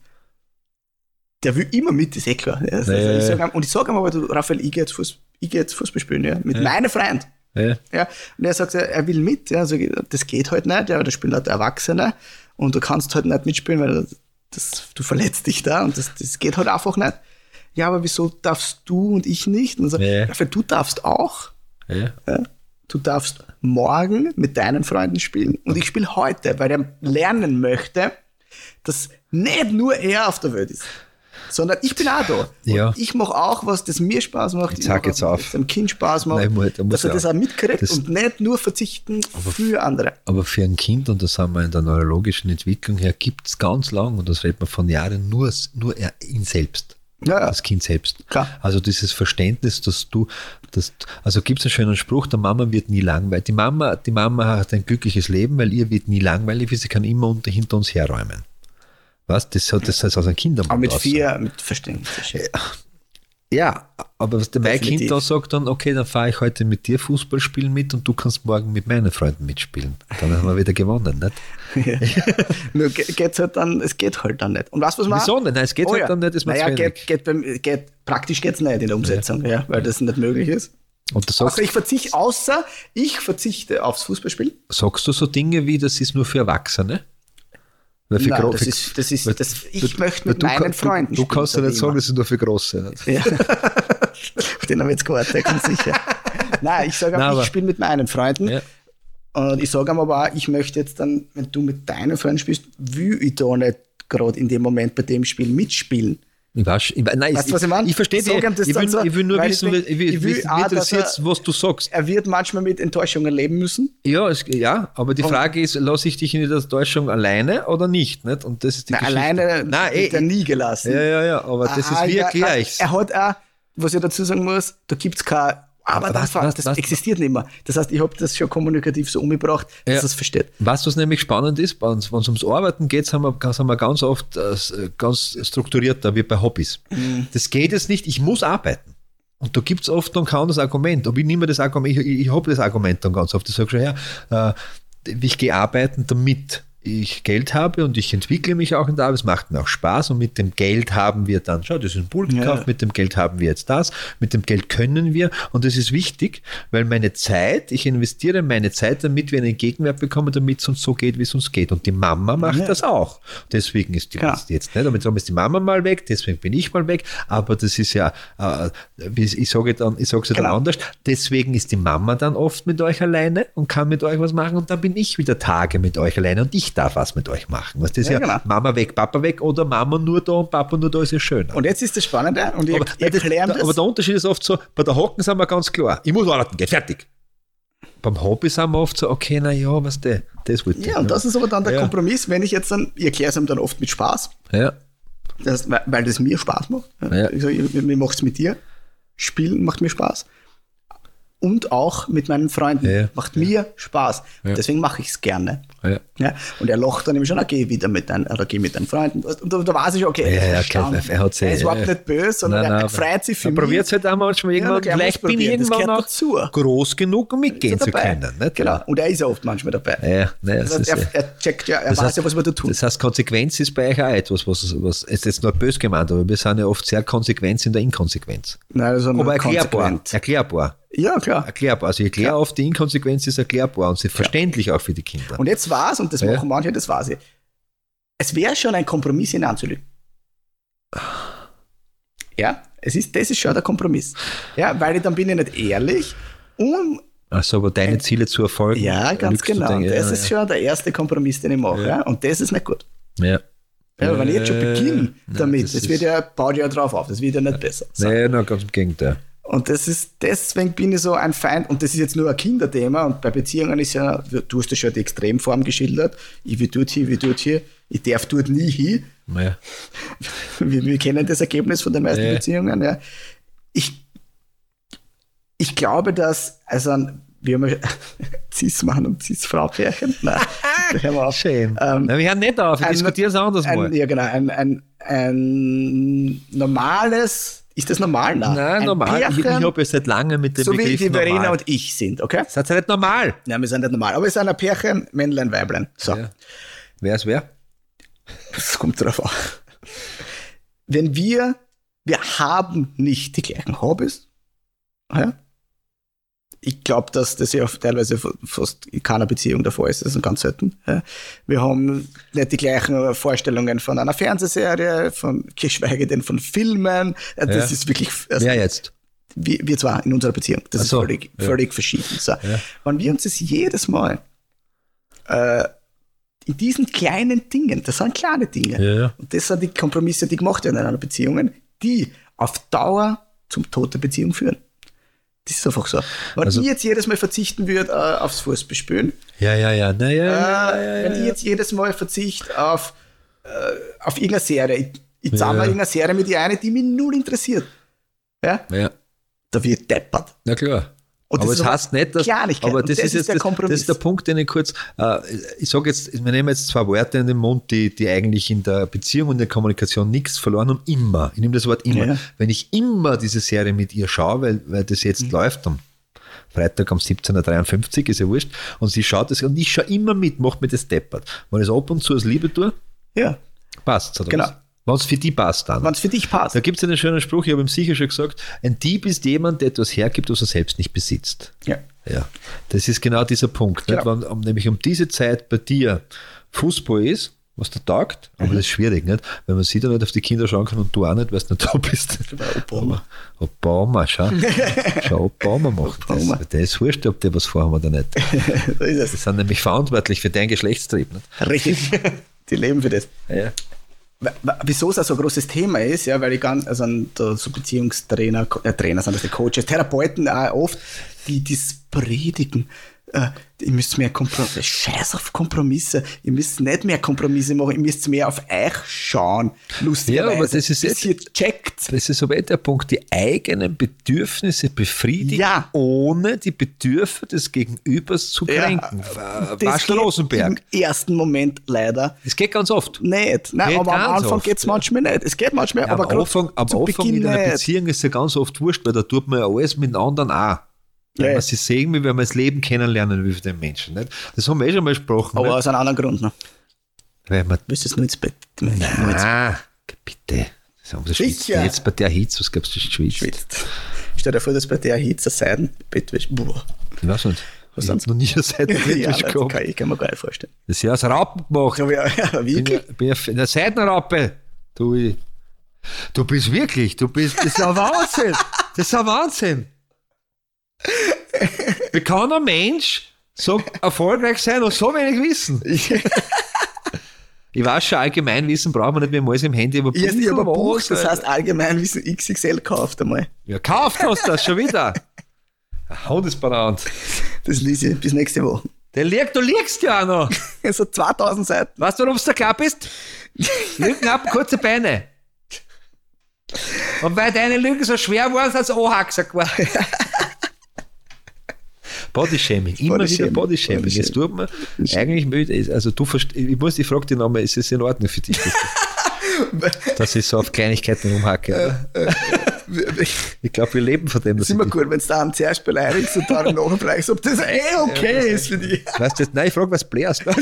der will immer mit, ist eh klar. Ja. Also Ja, ich ihm, und ich sage ihm aber, du, Raphael, ich gehe jetzt, Fuß, ich geh jetzt Fußball spielen, ja, mit meinem Freund. ja. Und er sagt, er will mit. Ja. Also, das geht halt nicht, ja, da spielen halt Erwachsene und du kannst halt nicht mitspielen, weil das, du verletzt dich da und das, das geht halt einfach nicht. Ja, aber wieso darfst du und ich nicht? Und so. Raphael, du darfst auch. ja. Du darfst morgen mit deinen Freunden spielen und ich spiele heute, weil er lernen möchte, dass nicht nur er auf der Welt ist, sondern ich bin auch da. Und Ja. ich mache auch was, das mir Spaß macht. Ich sag jetzt auf. was dem Kind Spaß macht, Nein, muss- da muss dass er das auch. mitkriegt Das- und nicht nur verzichten für andere. Aber für ein Kind, und das haben wir in der neurologischen Entwicklung her, gibt es ganz lang, und das redet man von Jahren, nur, nur er ihn selbst. Ja, ja. Das Kind selbst. Klar. Also dieses Verständnis, dass du, dass, also gibt es einen schönen Spruch, der Mama wird nie langweilig. Die Mama, die Mama hat ein glückliches Leben, weil ihr wird nie langweilig, weil sie kann immer unter, hinter uns herräumen. Was? Das hat das heißt aus einem Kindermund Aber mit vier, mit Verständnis. Ja, aber was der mein Definitiv. Kind da sagt dann, okay, dann fahre ich heute mit dir Fußball spielen mit und du kannst morgen mit meinen Freunden mitspielen. Dann haben wir wieder gewonnen, nicht? Ja. Nur ge- geht's halt dann, es geht halt dann nicht. Und was, was man Wieso nicht? Nein, es geht halt dann nicht, ist mir naja, geht, geht, beim, geht, praktisch geht's nicht in der Umsetzung, ja, weil das nicht möglich ist. Und da sagst, Also ich verzichte, außer ich verzichte aufs Fußballspielen. sagst du so Dinge wie, das ist nur für Erwachsene? Weil für Nein, das ist, das ist, das, ich möchte mit du meinen kann- Freunden Du, du kannst ja nicht sagen, das ist nur für Große. Ja. Auf den habe ich jetzt gewartet, ganz sicher. Nein, ich sage Nein, aber, ich spiele mit meinen Freunden. Ja. Und ich sage aber auch, ich möchte jetzt dann, wenn du mit deinen Freunden spielst, will ich da nicht gerade in dem Moment bei dem Spiel mitspielen. Ich weiß, ich, nein, Weißt du, was ich meine? ich verstehe Sag dich. Ich, will, so, ich will nur wissen, ich ich will, ich will auch, interessiert, er- was du sagst. Er wird manchmal mit Enttäuschungen leben müssen. Ja, es, ja, aber die Frage ist, lasse ich dich in der Täuschung alleine oder nicht? nicht? Und das ist die Geschichte. alleine Nein, wird er ey, nie gelassen. ja, ja, ja, aber das Ah, ist, wie ja, erkläre ich Er hat auch, was ich dazu sagen muss, da gibt es kein, aber Was, das, war, das was? existiert nicht mehr. Das heißt, ich habe das schon kommunikativ so umgebracht, dass Ja. es versteht. Was was nämlich spannend ist, wenn es ums Arbeiten geht, haben wir, haben wir ganz oft äh, ganz strukturiert, da wie bei Hobbys. Mhm. Das geht jetzt nicht, ich muss arbeiten. Und da gibt es oft dann kaum das Argument. Aber ich nehme das Argument, ich, ich, ich habe das Argument dann ganz oft. Ich sage schon, ja, äh, ich gehe arbeiten, damit ich Geld habe und ich entwickle mich auch in der Arbeit. Es macht mir auch Spaß und mit dem Geld haben wir dann, schau, das ist ein Pool gekauft, Ja. mit dem Geld haben wir jetzt das, mit dem Geld können wir und das ist wichtig, weil meine Zeit, ich investiere meine Zeit, damit wir einen Gegenwert bekommen, damit es uns so geht, wie es uns geht. Und die Mama macht Ja. das auch. Deswegen ist die Genau. jetzt nicht, damit ist die Mama mal weg, deswegen bin ich mal weg, aber das ist ja, äh, ich sage dann, ich sage es ja dann anders, deswegen ist die Mama dann oft mit euch alleine und kann mit euch was machen und dann bin ich wieder Tage mit euch alleine und ich darf was mit euch machen. Was das Ja, ja, genau. Mama weg, Papa weg oder Mama nur da und Papa nur da ist ja schön. Und jetzt ist das Spannende, und ich, aber, ich der, das. aber der Unterschied ist oft so, bei der Hocken sind wir ganz klar, ich muss arbeiten, geht fertig. Beim Hobby sind wir oft so, okay, na ja, was der, das ich. ja, und das ist aber dann der Ja. Kompromiss, wenn ich jetzt dann, ich erkläre es ihm dann oft mit Spaß, ja. das, weil, weil das mir Spaß macht. Ja. Ich sage, ich- mir macht es mit dir. Spielen macht mir Spaß. Und auch mit meinen Freunden. Ja. Macht mir Spaß. Ja. Deswegen mache ich es gerne. Ja. Ja, und er lacht dann eben schon, okay, wieder mit deinen, oder geh mit deinen Freunden. Und da, da weiß ich, okay, Ja, er ja, er hat's ja- er ist überhaupt ja. nicht böse, sondern Nein, er, nein, er freut sich für Er mich. probiert es halt auch manchmal irgendwann. er vielleicht bin ich irgendwann auch dazu. groß genug, um mitgehen er zu können. Nicht? Genau. Und er ist ja oft manchmal dabei. Ja, nein, das heißt, ist, er, er checkt ja, er weiß heißt- ja, was wir da tun. Das heißt, Konsequenz ist bei euch auch etwas, was, was ist jetzt nur böse gemeint, aber wir sind ja oft sehr konsequent in der Inkonsequenz. Nein, also Aber erklärbar. konsequent. Erklärbar. Ja, klar. Erklärbar. Also ich erkläre oft, die Inkonsequenz ist erklärbar und sie verständlich auch für die Kinder. Und jetzt war's, und das Ja. machen manche, das weiß ich. es wäre schon ein Kompromiss, ihn anzulügen. Ja, es ist, das ist schon der Kompromiss. Ja, weil ich dann bin ich nicht ehrlich und Also, aber deine Ziele zu erfolgen. ja, ganz genau. dann- das ja, ist schon der erste Kompromiss, den ich mache. Ja. Ja. Und das ist nicht gut. Ja. Ja, wenn ich jetzt schon Äh, beginne nein, damit, das das, wird ja, baut ja drauf auf, das wird ja nicht besser. So. Na, ganz im Gegenteil. Und das ist, deswegen bin ich so ein Feind, und das ist jetzt nur ein Kinderthema, und bei Beziehungen ist ja, du hast ja schon die Extremform geschildert, ich will dort hier, ich will dort hier, ich darf dort nie hin. Ja. Wir, wir kennen das Ergebnis von den meisten Ja. Beziehungen, ja. Ich, ich glaube, dass, also, wir haben Cis-Mann und Cis-Frau-Pärchen, nein, hören wir auf. Schön. Ähm, Na, wir hören nicht auf, wir diskutieren es anders mal. Ein, ja, genau, ein, ein, ein normales, ist das normal? Nein, Nein, ein normal. Ich, ich Pärchen, habe ja seit langem mit dem so wie Begriff die Verena normal. und ich sind, okay? Seid ihr nicht normal? Ja, wir sind nicht normal, aber es sind ein Pärchen, Männlein, Weiblein. So, Ja. Wer ist wer? das kommt drauf an. Wenn wir, wir haben nicht die gleichen Hobbys, ja? Ich glaube, dass das ja teilweise fa- fast in keiner Beziehung der Fall ist. Das ist ganz selten. Wir haben nicht die gleichen Vorstellungen von einer Fernsehserie, von geschweige denn von Filmen. Ja, Das Ja. ist wirklich also, Wer jetzt? wir, wir zwar in unserer Beziehung. Das so, ist völlig, ja. völlig verschieden. So. Ja. Wenn wir uns das jedes Mal äh, in diesen kleinen Dingen, das sind kleine Dinge, und das sind die Kompromisse, die gemacht werden in einer Beziehung, die auf Dauer zum Tod der Beziehung führen. Das ist einfach so. Wenn Also- ich jetzt jedes Mal verzichten würde äh, aufs Fußballspielen, Ja, ja, ja. Na, ja, äh, ja, ja, wenn ich jetzt jedes Mal verzichte auf, äh, auf irgendeine Serie, ich, ich Ja. zahle irgendeine Serie mit ihr eine, die mich null interessiert, ja, ja. da wird deppert. Na klar. Und das aber es heißt nicht, dass. Aber das, das ist jetzt der das, das Kompromiss. ist der Punkt, den ich kurz. Äh, ich sage jetzt, wir nehmen jetzt zwei Worte in den Mund, die, die eigentlich in der Beziehung und der Kommunikation nichts verloren haben. Immer. Ich nehme das Wort immer. Ja. Wenn ich immer diese Serie mit ihr schaue, weil, weil das Mhm. jetzt läuft am Freitag um 17.53 Uhr, ist ja wurscht, und sie schaut das und ich schaue immer mit, macht mir das deppert. Wenn ich es ab und zu aus Liebe tue, Ja, passt oder Genau. was? Wenn es für die passt dann. wenn es für dich passt. Da gibt es einen schönen Spruch, ich habe ihm sicher schon gesagt, ein Dieb ist jemand, der etwas hergibt, was er selbst nicht besitzt. Ja. Ja, das ist genau dieser Punkt. Genau. Wenn, um, nämlich um diese Zeit bei dir Fußball ist, was da taugt, aber Mhm. das ist schwierig, nicht? Wenn man sie dann nicht auf die Kinder schauen kann und du auch nicht, weil du nicht da bist. Obama. Obama, schau. schau, Obama macht Obama. das. Der ist wurscht, ob die was vorhaben oder nicht. so ist Die sind nämlich verantwortlich für deinen Geschlechtstrieb. Nicht? es. Richtig. Die leben für das. Ja. Wieso es auch so ein großes Thema ist, ja, weil ich ganz, also so Beziehungstrainer, äh, Trainer sind das die Coaches, Therapeuten auch oft, die das predigen. Äh, ihr müsst mehr Kompromisse, scheiß auf Kompromisse, ihr müsst nicht mehr Kompromisse machen, ihr müsst mehr auf euch schauen. Lustigerweise. Ja, aber das ist jetzt- ihr checkt. Das ist aber der Punkt, die eigenen Bedürfnisse befriedigen, Ja. ohne die Bedürfnisse des Gegenübers zu Ja, kränken. das Waschel geht Rosenberg. Im ersten Moment leider Das geht ganz oft. nicht. Nein, Geht aber am Anfang geht es ja. manchmal nicht. Es geht manchmal, Ja, aber am Anfang, am Anfang in einer. Beziehung ist ja ganz oft wurscht, weil da tut man ja alles mit den anderen auch. Ja, sie sehen will, wenn man das Leben kennenlernen will für den Menschen. Nicht? Das haben wir eh schon mal gesprochen. Aber nicht? aus einem anderen Grund noch. Weil man, Willst du es nur ins Bett? Ah, bitte. Das haben wir schwitzt jetzt bei der Hitze, was glaubst du, das schwitzt? schwitzt. Stell dir vor, dass bei der Hitze Seidenbettwäsche. Boah. Ich weiß nicht. Was ich habe noch nie eine Seite ja, gehabt. kann, ich kann mir gar nicht vorstellen. Das ist ja aus Raupen gemacht. Ja, ja, ja, bin ja, wirklich? bin ja in der Seitenraupe. Du, du bist wirklich, du bist, das ist ein Wahnsinn. Das ist ein Wahnsinn. Wie kann ein Mensch so erfolgreich sein und so wenig wissen? Ich weiß schon, Allgemeinwissen braucht man nicht mehr mal im Handy, aber Ich habe Buch, aber Buch, das Alter. heißt Allgemeinwissen XXL gekauft einmal. Ja, kauft hast du das schon wieder. Hundesbrand. Das lese ich bis nächste Woche. Der liegt, du liegst ja auch noch. So 2000 Seiten. Weißt du, warum du da klar bist? Lügen ab, kurze Beine. Und weil deine Lügen so schwer waren, sind sie anhaxer geworden. Bodyshaming, immer Bodyshaming, wieder Bodyshaming. Jetzt tut man eigentlich müde. Also du ich muss, ich frage dich nochmal, ist es in Ordnung für dich, dass, ich so auf Kleinigkeiten rumhacke? Ich glaube, wir leben von dem. Das ist immer gut, wenn du da zuerst beleidigst und dann nachher fragst, ob das eh okay ist für dich. Weißt du, nein, ich frage, was blärst.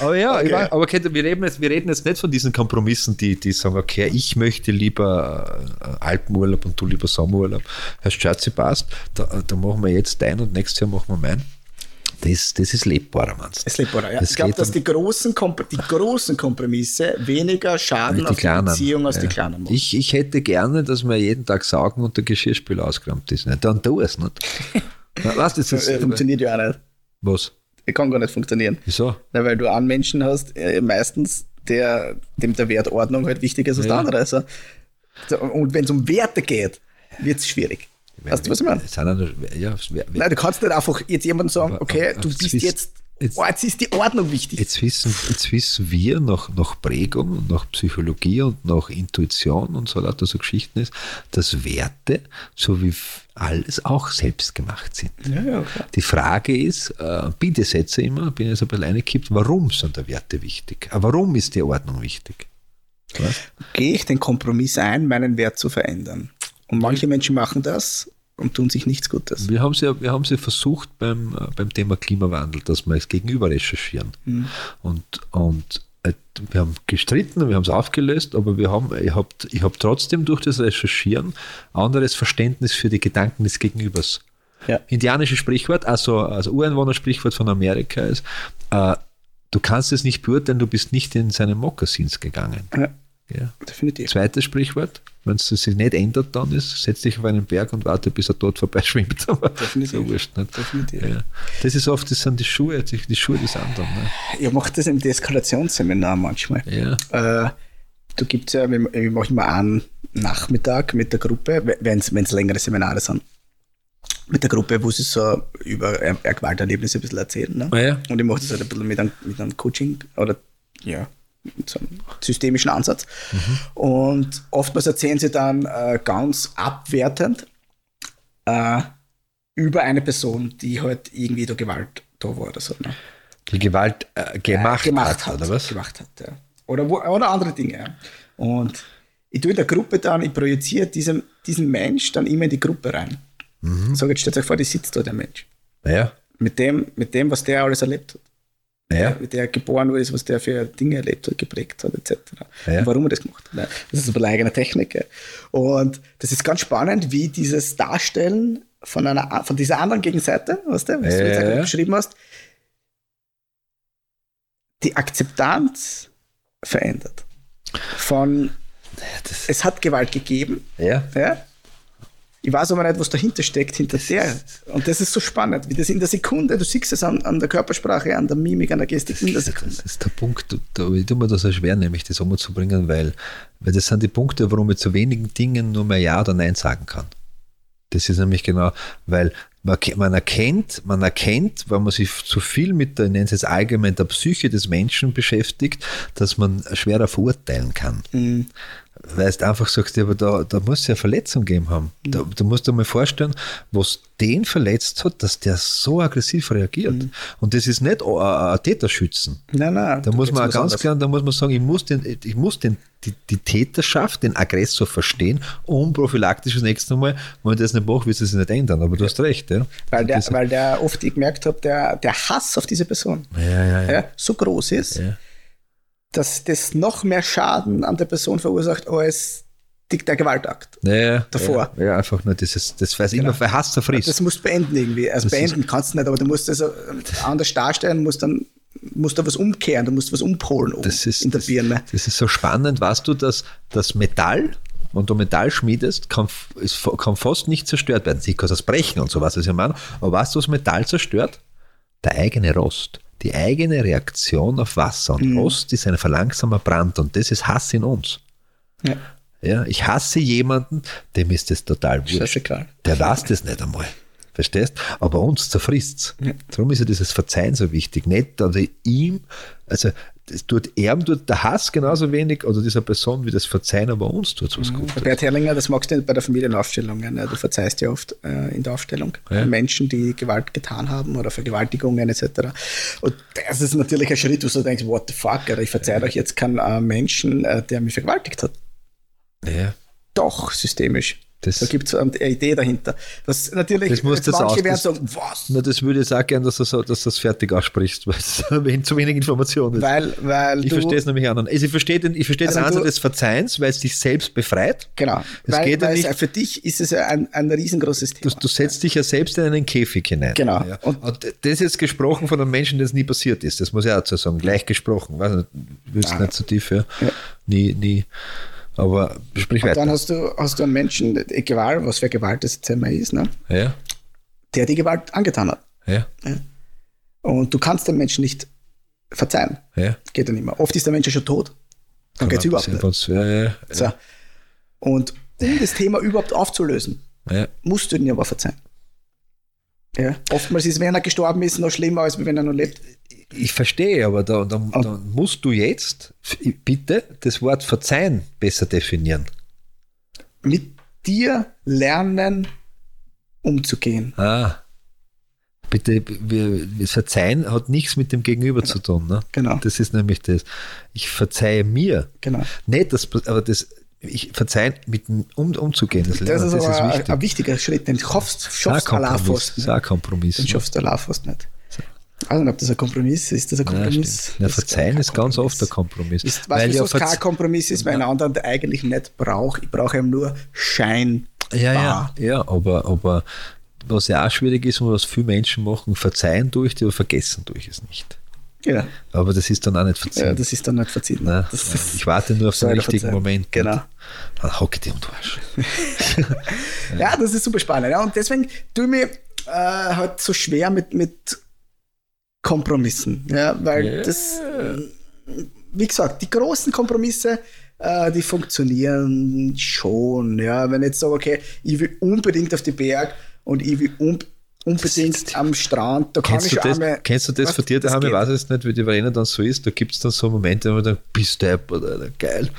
Aber ja, ich mein, aber wir, reden jetzt, wir reden jetzt nicht von diesen Kompromissen, die, die sagen, okay, ich möchte lieber äh, Alpenurlaub und du lieber Sommerurlaub. Herr Schatzi passt, da, da machen wir jetzt dein und nächstes Jahr machen wir mein. Das, das ist lebbarer, meinst du? Es lebt ja. Das ich glaube, dass die großen, die großen Kompromisse weniger Schaden Die auf die Kleinen. Beziehung als die Ja. Kleinen machen. Ich, ich hätte gerne, dass man jeden Tag saugen und der Geschirrspüler ausgeräumt ist. Nicht? Dann tu es nicht. Na, du, das ist, Äh, funktioniert ja auch nicht. was? Kann gar nicht funktionieren. Wieso? Na, weil du einen Menschen hast, äh, meistens, der, dem der Wert Ordnung halt wichtiger ist als der Ja. andere. Also, so, und wenn es um Werte geht, wird es schwierig. Weißt du, was ich meine? Ja, Nein, du kannst nicht einfach jetzt jemandem sagen, okay, du bist jetzt, jetzt- oh, jetzt ist die Ordnung wichtig. Jetzt wissen, jetzt wissen wir nach, nach Prägung und nach Psychologie und nach Intuition und so lauter so Geschichten ist, dass Werte, so wie alles, auch selbst gemacht sind. Ja, ja, klar. Die Frage ist, äh, Bitte-Sätze immer, bin jetzt ein bisschen reingekippt, warum sind da Werte wichtig? Äh, Warum ist die Ordnung wichtig? Was? Gehe ich den Kompromiss ein, meinen Wert zu verändern? Und manche Menschen machen das und tun sich nichts Gutes. Wir haben sie, ja- wir haben sie versucht beim, äh, beim Thema Klimawandel, dass wir es gegenüber recherchieren. Und, und äh, wir haben gestritten, wir haben es aufgelöst, aber wir haben, ich habe ich hab trotzdem durch das Recherchieren anderes Verständnis für die Gedanken des Gegenübers. Ja. Indianisches Sprichwort, also, also Ureinwohnersprichwort von Amerika ist, äh, du kannst es nicht beurteilen, du bist nicht in seine Mokassins gegangen. Ja, Ja. definitiv. Zweites Sprichwort, wenn es sich nicht ändert, dann ist, setz dich auf einen Berg und warte, bis er dort vorbeischwimmt. Aber Definitiv. So wurscht nicht. Definitiv. Ja. Das ist oft, das sind die Schuhe, die, die Schuhe des anderen. Ne? Ich mache das im Deeskalationsseminar manchmal. Ja. Äh, du gibt's ja, wir, machen immer einen Nachmittag mit der Gruppe, wenn es längere Seminare sind, mit der Gruppe, wo sie so über äh, Gewalterlebnisse ein bisschen erzählen. Ne? Ah, ja. Und ich mache das halt ein bisschen mit einem, mit einem Coaching oder ja, so einem systemischen Ansatz. Und oftmals erzählen sie dann äh, ganz abwertend äh, über eine Person, die halt irgendwie der Gewalt da war oder so. Ne? Die Gewalt äh, gemacht, gemacht hat, oder was? Gemacht hat, ja. Oder, wo, oder andere Dinge. Ja. Und ich tue in der Gruppe dann, ich projiziere diesen, diesen Mensch dann immer in die Gruppe rein. Mhm. Sag, jetzt stellt euch vor, die sitzt da der Mensch. Ja. Mit dem, mit dem, was der alles erlebt hat. Ja. Mit der er geboren ist, was der für Dinge erlebt hat, geprägt hat, etc. Ja. Und warum er das gemacht hat. ne? Das ist eine eigene Technik. ja. Und das ist ganz spannend, wie dieses Darstellen von, einer, von dieser anderen Gegenseite, weißt du, was du jetzt Ja, ja. beschrieben hast, die Akzeptanz verändert. Von, es hat Gewalt gegeben, ja. ja. Ich weiß aber nicht, was dahinter steckt, hinter der. Und das ist so spannend, wie das in der Sekunde, du siehst es an, an der Körpersprache, an der Mimik, an der Gestik in der Sekunde. Das ist der Punkt, da ich tue mir das so schwer, nämlich das umzubringen, weil, weil das sind die Punkte, warum ich zu wenigen Dingen nur mehr Ja oder Nein sagen kann. Das ist nämlich genau, weil man, man erkennt, man erkennt, wenn man sich zu viel mit der, ich nenne es jetzt allgemein, der Psyche des Menschen beschäftigt, dass man schwerer verurteilen kann. Weil du einfach sagst, ja, aber da, da muss es ja eine Verletzung gegeben haben. Da, du musst dir mal vorstellen, was den verletzt hat, dass der so aggressiv reagiert. Und das ist nicht ein- Täterschützen. Nein, nein. Da du muss man was ganz klar, da muss man sagen, ich muss, den, ich muss den, die, die Täterschaft, den Aggressor verstehen, um prophylaktisch das nächste Mal, wenn ich das nicht mache, wird es nicht ändern. Aber du hast recht, ja. Weil der, weil der oft, ich gemerkt habe, der, der Hass auf diese Person ja, ja, ja. ja, so groß ist, Ja. Dass das noch mehr Schaden an der Person verursacht als der Gewaltakt. Ja, Davor. Ja, ja, einfach nur dieses, das weiß immer, weil Hass zerfrisst. Das musst du beenden irgendwie. Also Das beenden kannst du nicht, aber du musst das äh, anders darstellen, musst dann musst da was umkehren, du musst was umpolen oben das ist, in der das, Birne. das ist so spannend, weißt du, dass das Metall, wenn du Metall schmiedest, kann, ist, kann fast nicht zerstört werden. Sie kann das brechen und so was, was ich meine. Aber weißt du, was Metall zerstört? Der eigene Rost. Die eigene Reaktion auf Wasser. Und Mhm. Rost ist ein verlangsamer Brand und das ist Hass in uns. Ja, Ja, ich hasse jemanden, dem ist das total wurscht. Der weiß das nicht einmal. Verstehst? Aber uns zerfrisst Ja. Darum ist ja dieses Verzeihen so wichtig. Nicht, dass ich ihm, also das tut ihm tut der Hass genauso wenig oder dieser Person wie das Verzeihen, aber uns tut es was Der Gutes. Bert Herrlinger, das magst du nicht bei der Familienaufstellung. Ne? Du verzeihst ja oft äh, in der Aufstellung Ja. Menschen, die Gewalt getan haben oder Vergewaltigungen etc. Und das ist natürlich ein Schritt, wo du denkst, what the fuck, ich verzeihe euch jetzt keinen äh, Menschen, äh, der mich vergewaltigt hat. Ja. Doch, systemisch. Das- da gibt es eine Idee dahinter. Das natürlich, Das muss das manche werden das- sagen, was? Na, das würde ich auch gerne, dass du so, dass du das fertig aussprichst, weil es zu wenig Information ist. Weil, weil ich du, verstehe es nämlich anderen. Also ich verstehe den, ich verstehe Also den Ansatz du- des Verzeihens, weil es dich selbst befreit. Genau. Es weil, geht ja weil es- nicht- für dich ist es ja ein, ein riesengroßes Du, Thema. du setzt dich ja selbst in einen Käfig hinein. Genau. Ja. Und- Und, das ist jetzt gesprochen von einem Menschen, das nie passiert ist. Das muss ich auch dazu sagen. Gleich gesprochen. Weiß nicht, willst nicht so tief, ja. Ja. Nie, nie. Aber sprich Und dann weiter. hast du, hast du einen Menschen, egal was für Gewalt das jetzt einmal ist, ne, Ja, der die Gewalt angetan hat. ja, Und du kannst dem Menschen nicht verzeihen. ja. Geht ja nicht mehr. Oft ist der Mensch ja schon tot. Dann geht es überhaupt nicht. nicht. Ja, ja, So. Und um das Thema überhaupt aufzulösen, ja. musst du ihn aber verzeihen. Ja. Oftmals ist, wenn er gestorben ist, noch schlimmer, als wenn er noch lebt. Ich verstehe, aber da, da, Und- da musst du jetzt bitte das Wort verzeihen besser definieren. Mit dir lernen, umzugehen. Ah. Bitte, wir, wir verzeihen hat nichts mit dem Gegenüber zu tun. Ne? Genau. Das ist nämlich das. Ich verzeihe mir. Genau. Nicht, das, aber das, ich verzeihen, mit um, umzugehen. Das, Das ist das ist ein, wichtig. ein wichtiger Schritt, den schaffst, Das ist schaffst ein Kompromiss. Das ist ein Kompromiss. Den ne? schaffst du allein fast nicht. Ich weiß nicht, ob das ein Kompromiss ist. Das ein Kompromiss? stimmt. Ja, verzeihen kein ist ganz oft ein Kompromiss. Ist, Weil du, ja es kein Kompromiss ist, weil ein anderer der eigentlich nicht braucht. Ich brauche ihm nur Schein. Ja, ja, ja, aber, aber was ja auch schwierig ist und was viele Menschen machen, verzeihen durch, die aber vergessen durch es nicht. Genau. Aber das ist dann auch nicht Ja, verziehen. das ist dann nicht verziehen. Ne? Ist, ich warte nur auf den richtigen verzeihen. Moment. Genau. Dann hocke ich dir den Arsch. Ja, das ist super spannend. Ja. Und deswegen tue ich mir äh, halt so schwer mit, mit Kompromissen. Ja, weil Ja. das, wie gesagt, die großen Kompromisse, äh, die funktionieren schon. Ja, wenn ich jetzt sage, okay, ich will unbedingt auf die Berg und ich will un unbedingt am Strand, da Kennst du, das, einmal. kennst du das Was? von dir daheim? Ich weiß es nicht, wie die Verena dann so ist. Da gibt es dann so Momente, wo man dann bist du oder geil.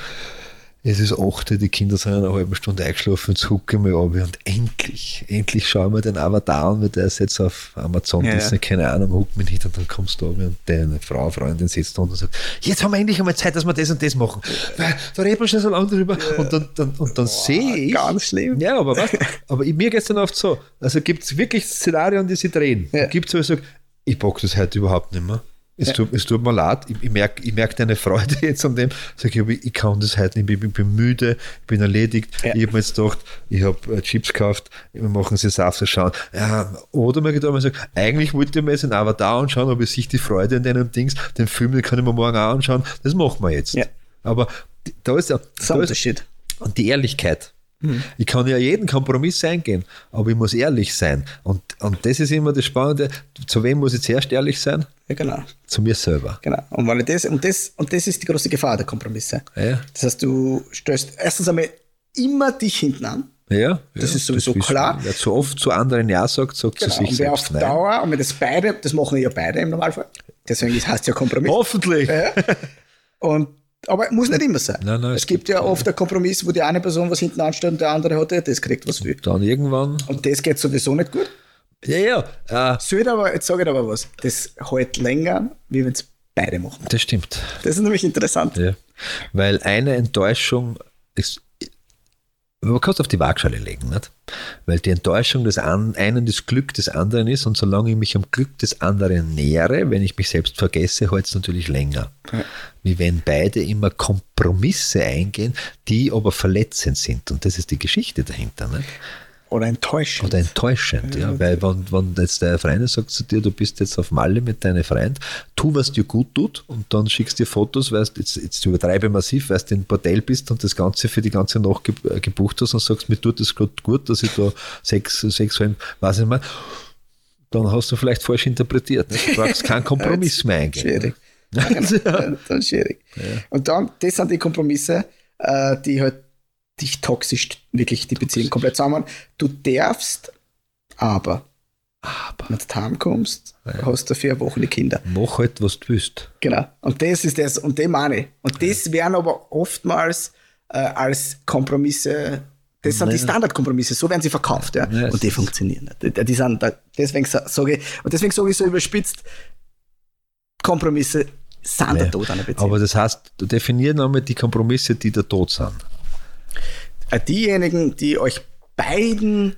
Es ist 8 Uhr, die Kinder sind in einer halben Stunde eingeschlafen, jetzt hucke ich mal ab und endlich, endlich schauen wir den Avatar an, weil der ist jetzt auf Amazon, Ja, Disney, ja. keine Ahnung, huck mich nicht und dann kommst du ab und deine Frau, Freundin sitzt da und sagt, jetzt haben wir endlich einmal Zeit, dass wir das und das machen. Weil da reden wir schon so lange drüber und dann, dann, und dann sehe ich, Ganz schlimm. ja, aber was? aber mir geht es dann oft so. Also gibt es wirklich Szenarien, die sie drehen. Ja. Gibt es, wo ich sage, ich pack das heute überhaupt nicht mehr. Es, tut, es tut mir leid, ich, ich merke ich merk deine Freude jetzt an dem. Sag ich, ich kann das heute nicht, ich bin, ich bin müde, ich bin erledigt. Ja. Ich habe mir jetzt gedacht, ich habe äh, Chips gekauft, wir machen sie Saft schauen. Ja, oder mir gedacht, man sagt, eigentlich wollte ich mir jetzt einen Avatar anschauen, aber ich sehe die Freude in deinem Dings, den Film, den kann ich mir morgen auch anschauen, das machen wir jetzt. Ja. Aber da ist ja, Das ist ein da ist, Unterschied. und die Ehrlichkeit. Ich kann ja jeden Kompromiss eingehen, aber ich muss ehrlich sein. Und, und das ist immer das Spannende. Zu wem muss ich zuerst ehrlich sein? Ja, genau. Zu mir selber. genau. Und, ich das, und, das, und das ist die große Gefahr der Kompromisse. Ja, Das heißt, du stößt erstens einmal immer dich hinten an. ja, Das ja, ist sowieso wissen klar. Wer zu oft zu anderen Ja sagt, sagt Genau. zu sich und wer auf selbst Nein. Dauer, und wenn das beide, das machen ja beide im Normalfall. Deswegen heißt ja Kompromiss. Hoffentlich. Ja. Und, aber muss nicht immer sein. Nein, nein, es es gibt ja oft einen Kompromiss, wo die eine Person was hinten anstellt und der andere hat ja das kriegt, was will. Dann irgendwann. Und das geht sowieso nicht gut. Ja, ja, äh, Soll aber, jetzt sage ich aber was, das hält länger, wie wenn es beide machen. das stimmt. Das ist nämlich interessant. Ja. Weil eine Enttäuschung ist. Man kann es auf die Waagschale legen, nicht? Weil die Enttäuschung des einen das Glück des anderen ist und solange ich mich am Glück des anderen nähere, wenn ich mich selbst vergesse, hält es natürlich länger. Ja. Wie wenn beide immer Kompromisse eingehen, die aber verletzend sind. Und das ist die Geschichte dahinter. Nicht? Oder enttäuschend. Oder enttäuschend, ja. Weil wenn, wenn jetzt der Freund sagt zu dir, du bist jetzt auf Malle mit deinem Freund, tu, was dir gut tut und dann schickst dir Fotos, weil jetzt, jetzt übertreibe massiv, weil du in Bordell bist und das Ganze für die ganze Nacht äh, gebucht hast und sagst, mir tut das gerade gut, dass ich da sechs, sechs, weiß ich mal, dann hast du vielleicht falsch interpretiert. nicht? Du brauchst keinen Kompromiss mehr eingehen. Schwierig. Ja, genau. Ja, dann ist schwierig. Und dann, das sind die Kompromisse, äh, die halt dich toxisch wirklich die Beziehung komplett zusammen. Du darfst aber, Aber wenn du heimkommst, hast du für eine Woche die Kinder. mach halt, was du willst. Genau. Und das ist das, und dem meine ich. Und das werden aber oftmals äh, als Kompromisse, das sind die Nein. Standardkompromisse, so werden sie verkauft, ja. Ja, und die funktionieren nicht. Die, die sind, deswegen sa- sage ich, und deswegen sage ich so überspitzt, Kompromisse sind der Ja. Tod einer Beziehung. Aber das heißt, definieren einmal die Kompromisse, die der Tod sind. Äh, diejenigen, die euch beiden,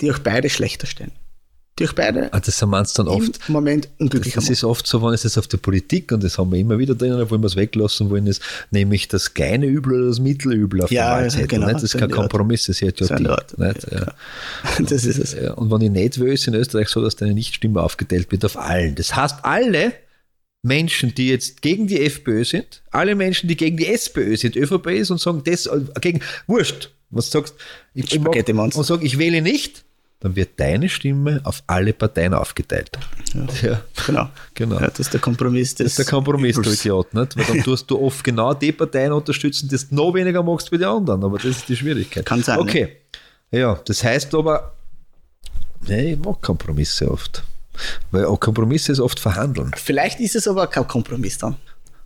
die euch beide schlechter stellen. Die euch beide Ah, das du dann oft. im Moment unglücklicher Das ist oft so, wenn es jetzt auf die Politik, und das haben wir immer wieder drin, obwohl wir es weglassen wollen, ist nämlich das kleine Übel oder das Mittelübel auf Ja, der Wahlzettel. genau, nicht? Das ist kein der. Kompromiss, das ist ja So die. der Art. Nicht? Ja. Das ist es. Und wenn ich nicht will, ist in Österreich so, dass deine Nichtstimme aufgeteilt wird auf allen. Das heißt, alle Menschen, die jetzt gegen die FPÖ sind, alle Menschen, die gegen die SPÖ sind, ÖVP ist und sagen, das äh, gegen, wurscht, was du sagst, ich, ich mag, und sagen, ich wähle nicht, dann wird deine Stimme auf alle Parteien aufgeteilt. Ja, Genau. genau. Ja, das ist der Kompromiss. Das ist der Kompromiss, du. Idiot. Nicht? Weil dann tust du oft genau die Parteien unterstützen, die du noch weniger magst wie die anderen. Aber das ist die Schwierigkeit. Kann sein, Okay. Ja, das heißt aber, nee, ich mag Kompromisse oft. Weil auch Kompromisse ist oft verhandeln. Vielleicht ist es aber kein Kompromiss dann.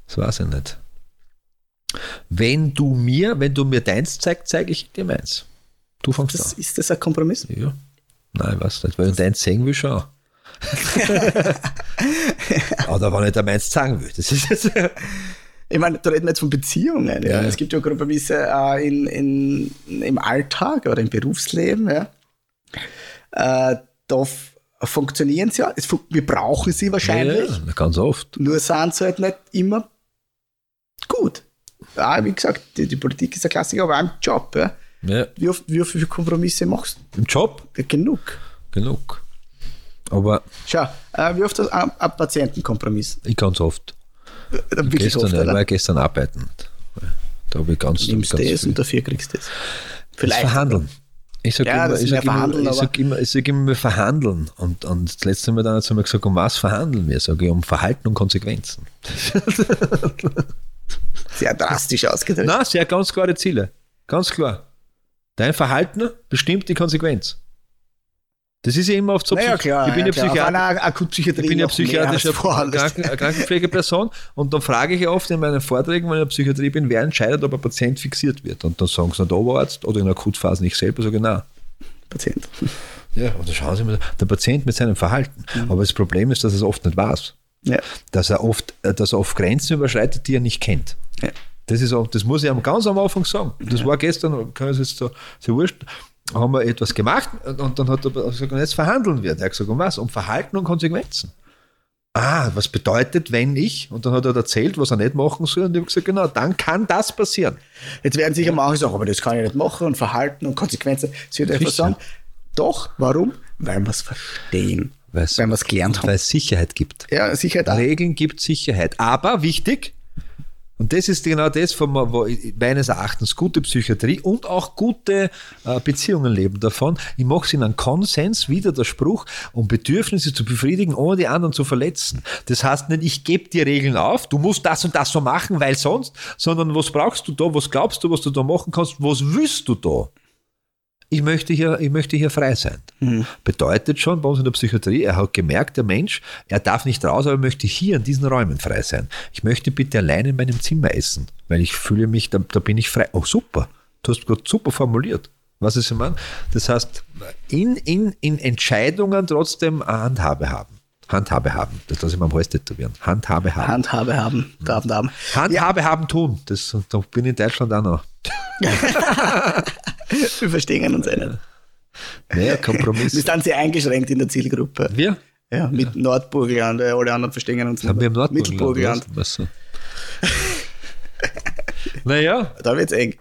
Das weiß ich nicht. Wenn du mir, wenn du mir deins zeigst, zeige ich dir meins. Du fängst Das, an. ist das ein Kompromiss? Ja. Nein, ich weiß nicht, weil ich deins sehen will schon. Oder wenn ich dir meins zeigen will. Das ist jetzt. Ich meine, da reden wir jetzt von Beziehungen. Ja. Es gibt ja Kompromisse äh, in, in, im Alltag oder im Berufsleben. Ja. Äh, da funktionieren sie ja. Es, wir brauchen sie wahrscheinlich. Ja, ganz oft. Nur sind sie halt nicht immer gut. Ja, wie gesagt, die, die Politik ist ein Klassiker, aber auch im Job. Ja. Ja. Wie, oft, wie viele Kompromisse machst Im Job du? Genug. genug. Aber Schau, äh, wie oft hast du ein, ein Patientenkompromiss? ich ganz oft. Äh, Wirklich gestern, oft, ich war gestern arbeiten. Da habe ich ganz, Du nimmst ganz das viel- und dafür kriegst du das. das Vielleicht. Verhandeln. Ich sage Ja, immer, ich sag immer, ich sag immer, ich sag immer, wir verhandeln. Und, und das letzte Mal dann hat sie mir gesagt, um was verhandeln wir? Sage ich, um Verhalten und Konsequenzen. Sehr drastisch ausgedrückt. Na, sehr ganz klare Ziele. Ganz klar. Dein Verhalten bestimmt die Konsequenz. Das ist ja immer oft so. Naja, klar. ich bin ja. Auf Psychiater. Ich bin ja psychiatrischer. Kranken, äh, Krankenpflegeperson und dann frage ich ja oft in meinen Vorträgen, wenn ich in der Psychiatrie bin, wer entscheidet, ob ein Patient fixiert wird. Und dann sagen sie der Oberarzt oder in der Akutphase nicht selber, sage ich, nein. Patient. Ja, und dann schauen sie mir, der Patient mit seinem Verhalten. Mhm. Aber das Problem ist, dass er es oft nicht weiß. Ja. Dass er oft, äh, dass er oft Grenzen überschreitet, die er nicht kennt. Ja. Das, ist auch, das muss ich am ganz am Anfang sagen. Das war gestern, kann ich jetzt so, so wurscht, haben wir etwas gemacht und dann hat er gesagt, und jetzt verhandeln wir. Er hat gesagt, um was? Um Verhalten und Konsequenzen. Ah, was bedeutet, wenn ich? Und dann hat er erzählt, was er nicht machen soll. Und ich habe gesagt, genau, dann kann das passieren. Jetzt werden sicher manche sagen, aber das kann ich nicht machen und Verhalten und Konsequenzen. Sie wird einfach sagen, doch, warum? Weil wir es verstehen. Weil's- Weil wir es gelernt haben. Weil es Sicherheit gibt. Ja, Sicherheit auch. Regeln gibt Sicherheit. Aber wichtig, und das ist genau das, von, meines Erachtens gute Psychiatrie und auch gute äh, Beziehungen leben davon. Ich mache es in einem Konsens, wieder der Spruch, um Bedürfnisse zu befriedigen, ohne die anderen zu verletzen. Das heißt nicht, ich gebe dir Regeln auf, du musst das und das so machen, weil sonst, sondern was brauchst du da, was glaubst du, was du da machen kannst, was willst du da? Ich möchte hier, ich möchte hier frei sein. Bedeutet schon bei uns in der Psychiatrie, er hat gemerkt, der Mensch, er darf nicht raus, aber er möchte hier in diesen Räumen frei sein. Ich möchte bitte allein in meinem Zimmer essen, weil ich fühle mich, da, da bin ich frei. Oh, super. Du hast gerade super formuliert. Was ist ich meine? Das heißt, in, in, in Entscheidungen trotzdem Handhabe haben. Handhabe haben. Das lasse ich mir am Hals tätowieren. Handhabe haben. Handhabe haben, Gaben haben. Handhabe haben tun. Das, da bin ich in Deutschland auch noch. Wir verstehen uns eh nicht. Naja, Wir Kompromiss. sind sehr eingeschränkt in der Zielgruppe. Wir? Ja, mit Nordburgland, äh, alle anderen verstehen uns Haben wir im nicht. Nordburgenland? Mittelburgland. Was so? Naja, Da wird's eng.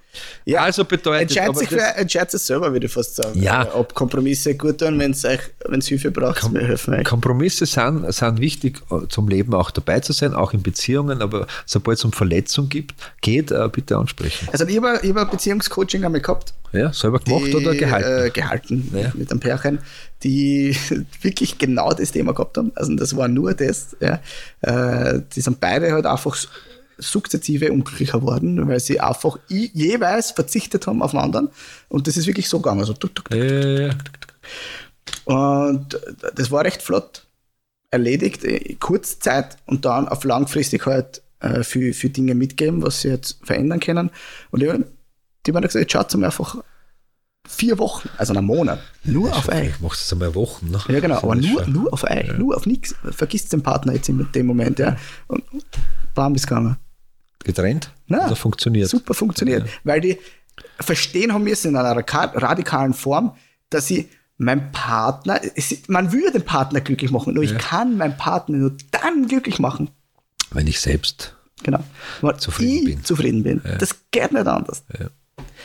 Ja, also bedeutet. entscheidet sich für, entscheidet es selber, würde ich fast sagen. Ja. Ob Kompromisse gut tun, wenn es es Hilfe braucht, wir helfen euch. Kompromisse sind, sind wichtig, äh, zum Leben auch dabei zu sein, auch in Beziehungen, aber sobald es um Verletzung gibt, geht, äh, bitte ansprechen. Also ich habe hab ein Beziehungscoaching einmal gehabt. Ja, selber gemacht die, oder gehalten? Äh, gehalten Ja. mit einem Pärchen, die wirklich genau das Thema gehabt haben. Also das war nur das. Ja. Äh, die sind beide halt einfach sukzessive unglücklicher geworden, weil sie einfach jeweils verzichtet haben auf den anderen. Und das ist wirklich so gegangen. Also, tuk, tuk, tuk. Äh, Und das war recht flott erledigt, äh, Kurzzeit und dann auf langfristig halt äh, für, für Dinge mitgeben, was sie jetzt verändern können. Und die, die haben gesagt, schaut mal einfach vier Wochen, also einen Monat, nur auf euch. ich mach's einmal Wochen. Ne? Ja, genau, aber nur, nur auf euch, nur auf nichts. Vergisst den Partner jetzt in dem Moment, ja. Und bam, ist gegangen. Getrennt? Na, Oder funktioniert? Super funktioniert, weil die verstehen haben müssen in einer radikalen Form, dass ich mein Partner, es, man würde den Partner glücklich machen, nur ja. ich kann meinen Partner nur dann glücklich machen. Wenn ich selbst genau. zufrieden bin. Zufrieden bin. Ja. Das geht nicht anders. Ja.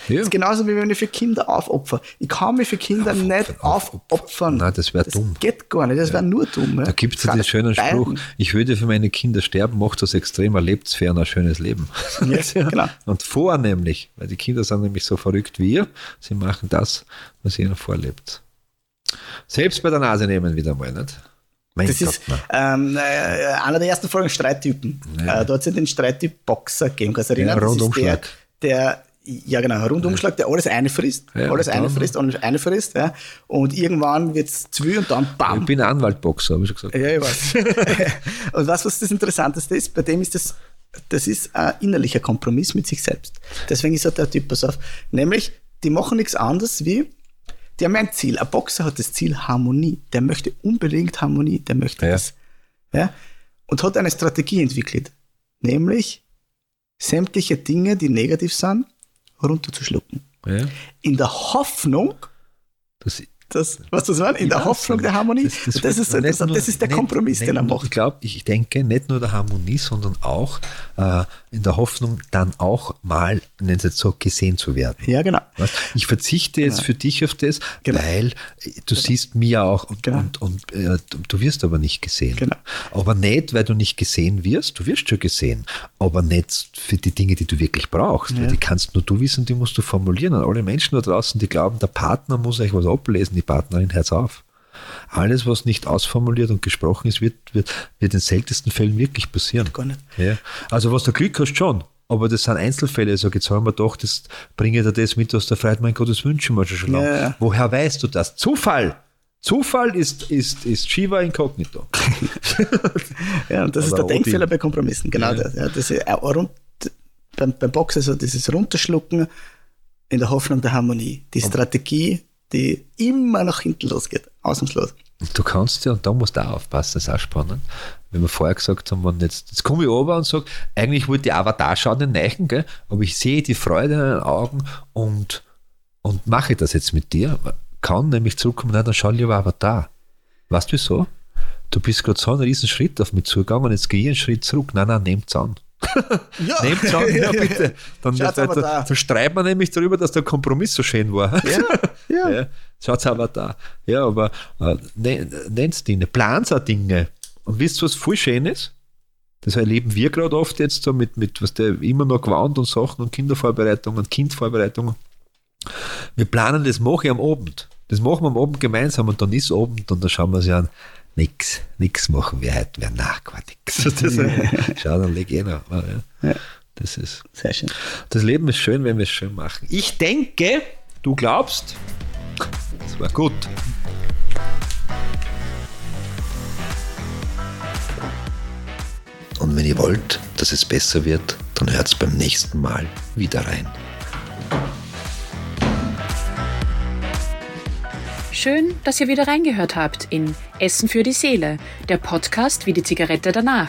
Ja. Das ist genauso wie wenn ich für Kinder aufopfer. Ich kann mich für Kinder aufopfern, nicht aufopfern. Nein, das wäre dumm. Das geht gar nicht, das ja. wäre nur dumm. Ja. Da gibt es ja den schönen Spruch, beiden. ich würde für meine Kinder sterben, macht das extrem, erlebt es für ein schönes Leben. Yes, genau. Und vornehmlich, weil die Kinder sind nämlich so verrückt wie ihr, sie machen das, was ihnen vorlebt. Selbst bei der Nase nehmen wieder mal, nicht? Mein das Gott, ist ähm, äh, einer der ersten Folgen Streittypen. Ja. Äh, da hat es ja den Streittyp Boxer gegeben, kannst erinnern? Ja, das ist der, der ja, genau, Rundumschlag, der alles eine frisst, ja, alles eine frisst, alles eine frisst, ja. Und irgendwann wird es zu und dann bam. Ich bin Anwaltboxer, habe ich schon gesagt. Ja, ich weiß. und was, was das Interessanteste ist, bei dem ist das, das ist ein innerlicher Kompromiss mit sich selbst. Deswegen ist er der Typ, pass auf. Nämlich, die machen nichts anderes wie, die haben ein Ziel. Ein Boxer hat das Ziel Harmonie. Der möchte unbedingt Harmonie, der möchte ja. das. Ja. Und hat eine Strategie entwickelt. Nämlich, sämtliche Dinge, die negativ sind, runterzuschlucken. Ja. In der Hoffnung, das, das, was das war, in der Hoffnung der Harmonie. Das, das, das ist, das, nur, ist der Kompromiss, nicht, den er macht. Ich glaube, ich denke, nicht nur der Harmonie, sondern auch äh, in der Hoffnung, dann auch mal, nennen Sie es so, gesehen zu werden. Ja, genau. Ich verzichte jetzt genau. für dich auf das, genau. weil äh, du genau. siehst mir auch und, genau. und, und äh, du wirst aber nicht gesehen. Genau. Aber nicht, weil du nicht gesehen wirst, du wirst schon gesehen, aber nicht für die Dinge, die du wirklich brauchst. Ja. die kannst nur du wissen, die musst du formulieren. Und alle Menschen da draußen, die glauben, der Partner muss euch was ablesen, die Partnerin, Herz auf. Alles, was nicht ausformuliert und gesprochen ist, wird, wird, wird in seltensten Fällen wirklich passieren. Gar nicht. Ja. Also was du Glück hast, schon. Aber das sind Einzelfälle. Also jetzt haben wir doch, das bringe dir das mit aus der Freiheit. Mein Gott, das wünschen wir schon lange. Ja. Woher weißt du das? Zufall! Zufall ist, ist, ist Shiva incognito. ja, und das Oder ist der Denkfehler bei Kompromissen. Genau ja. das. Ja, das ist, äh, beim, beim Boxen so dieses Runterschlucken in der Hoffnung der Harmonie. Die Strategie die immer nach hinten losgeht. Ausnahmslos. Du kannst ja, und da musst du auch aufpassen, das ist auch spannend. Wenn wir vorher gesagt haben, wenn jetzt, jetzt komme ich ober und sage, eigentlich wollte ich Avatar schauen, den Neichen, gell? aber ich sehe die Freude in den Augen und, und mache das jetzt mit dir. Kann nämlich zurückkommen, nein, dann schau lieber Avatar. Weißt du wieso? Du bist gerade so einen riesen Schritt auf mich zugegangen und jetzt gehe ich einen Schritt zurück. Nein, nein, nehmt's an. Ja. Nehmt an, ja bitte. Dann, da, da, da streiten wir nämlich darüber, dass der Kompromiss so schön war. Ja, ja. ja Schaut's aber da. Ja, aber äh, ne, nennt's Dinge, plans auch Dinge. Und wisst ihr, was voll schön ist? Das erleben wir gerade oft jetzt so mit, mit was der immer noch gewarnt und Sachen und Kindervorbereitungen, Kindvorbereitungen. Wir planen das mache ich am Abend. Das machen wir am Abend gemeinsam und dann ist Abend und dann schauen wir uns an nix, nix machen wir heute mehr nach, gar nix. schau, dann leg ich noch. Ja. Das ist. Sehr schön. Das Leben ist schön, wenn wir es schön machen. Ich denke, du glaubst, das war gut. Und wenn ihr wollt, dass es besser wird, dann hört es beim nächsten Mal wieder rein. Schön, dass ihr wieder reingehört habt in Essen für die Seele, der Podcast wie die Zigarette danach.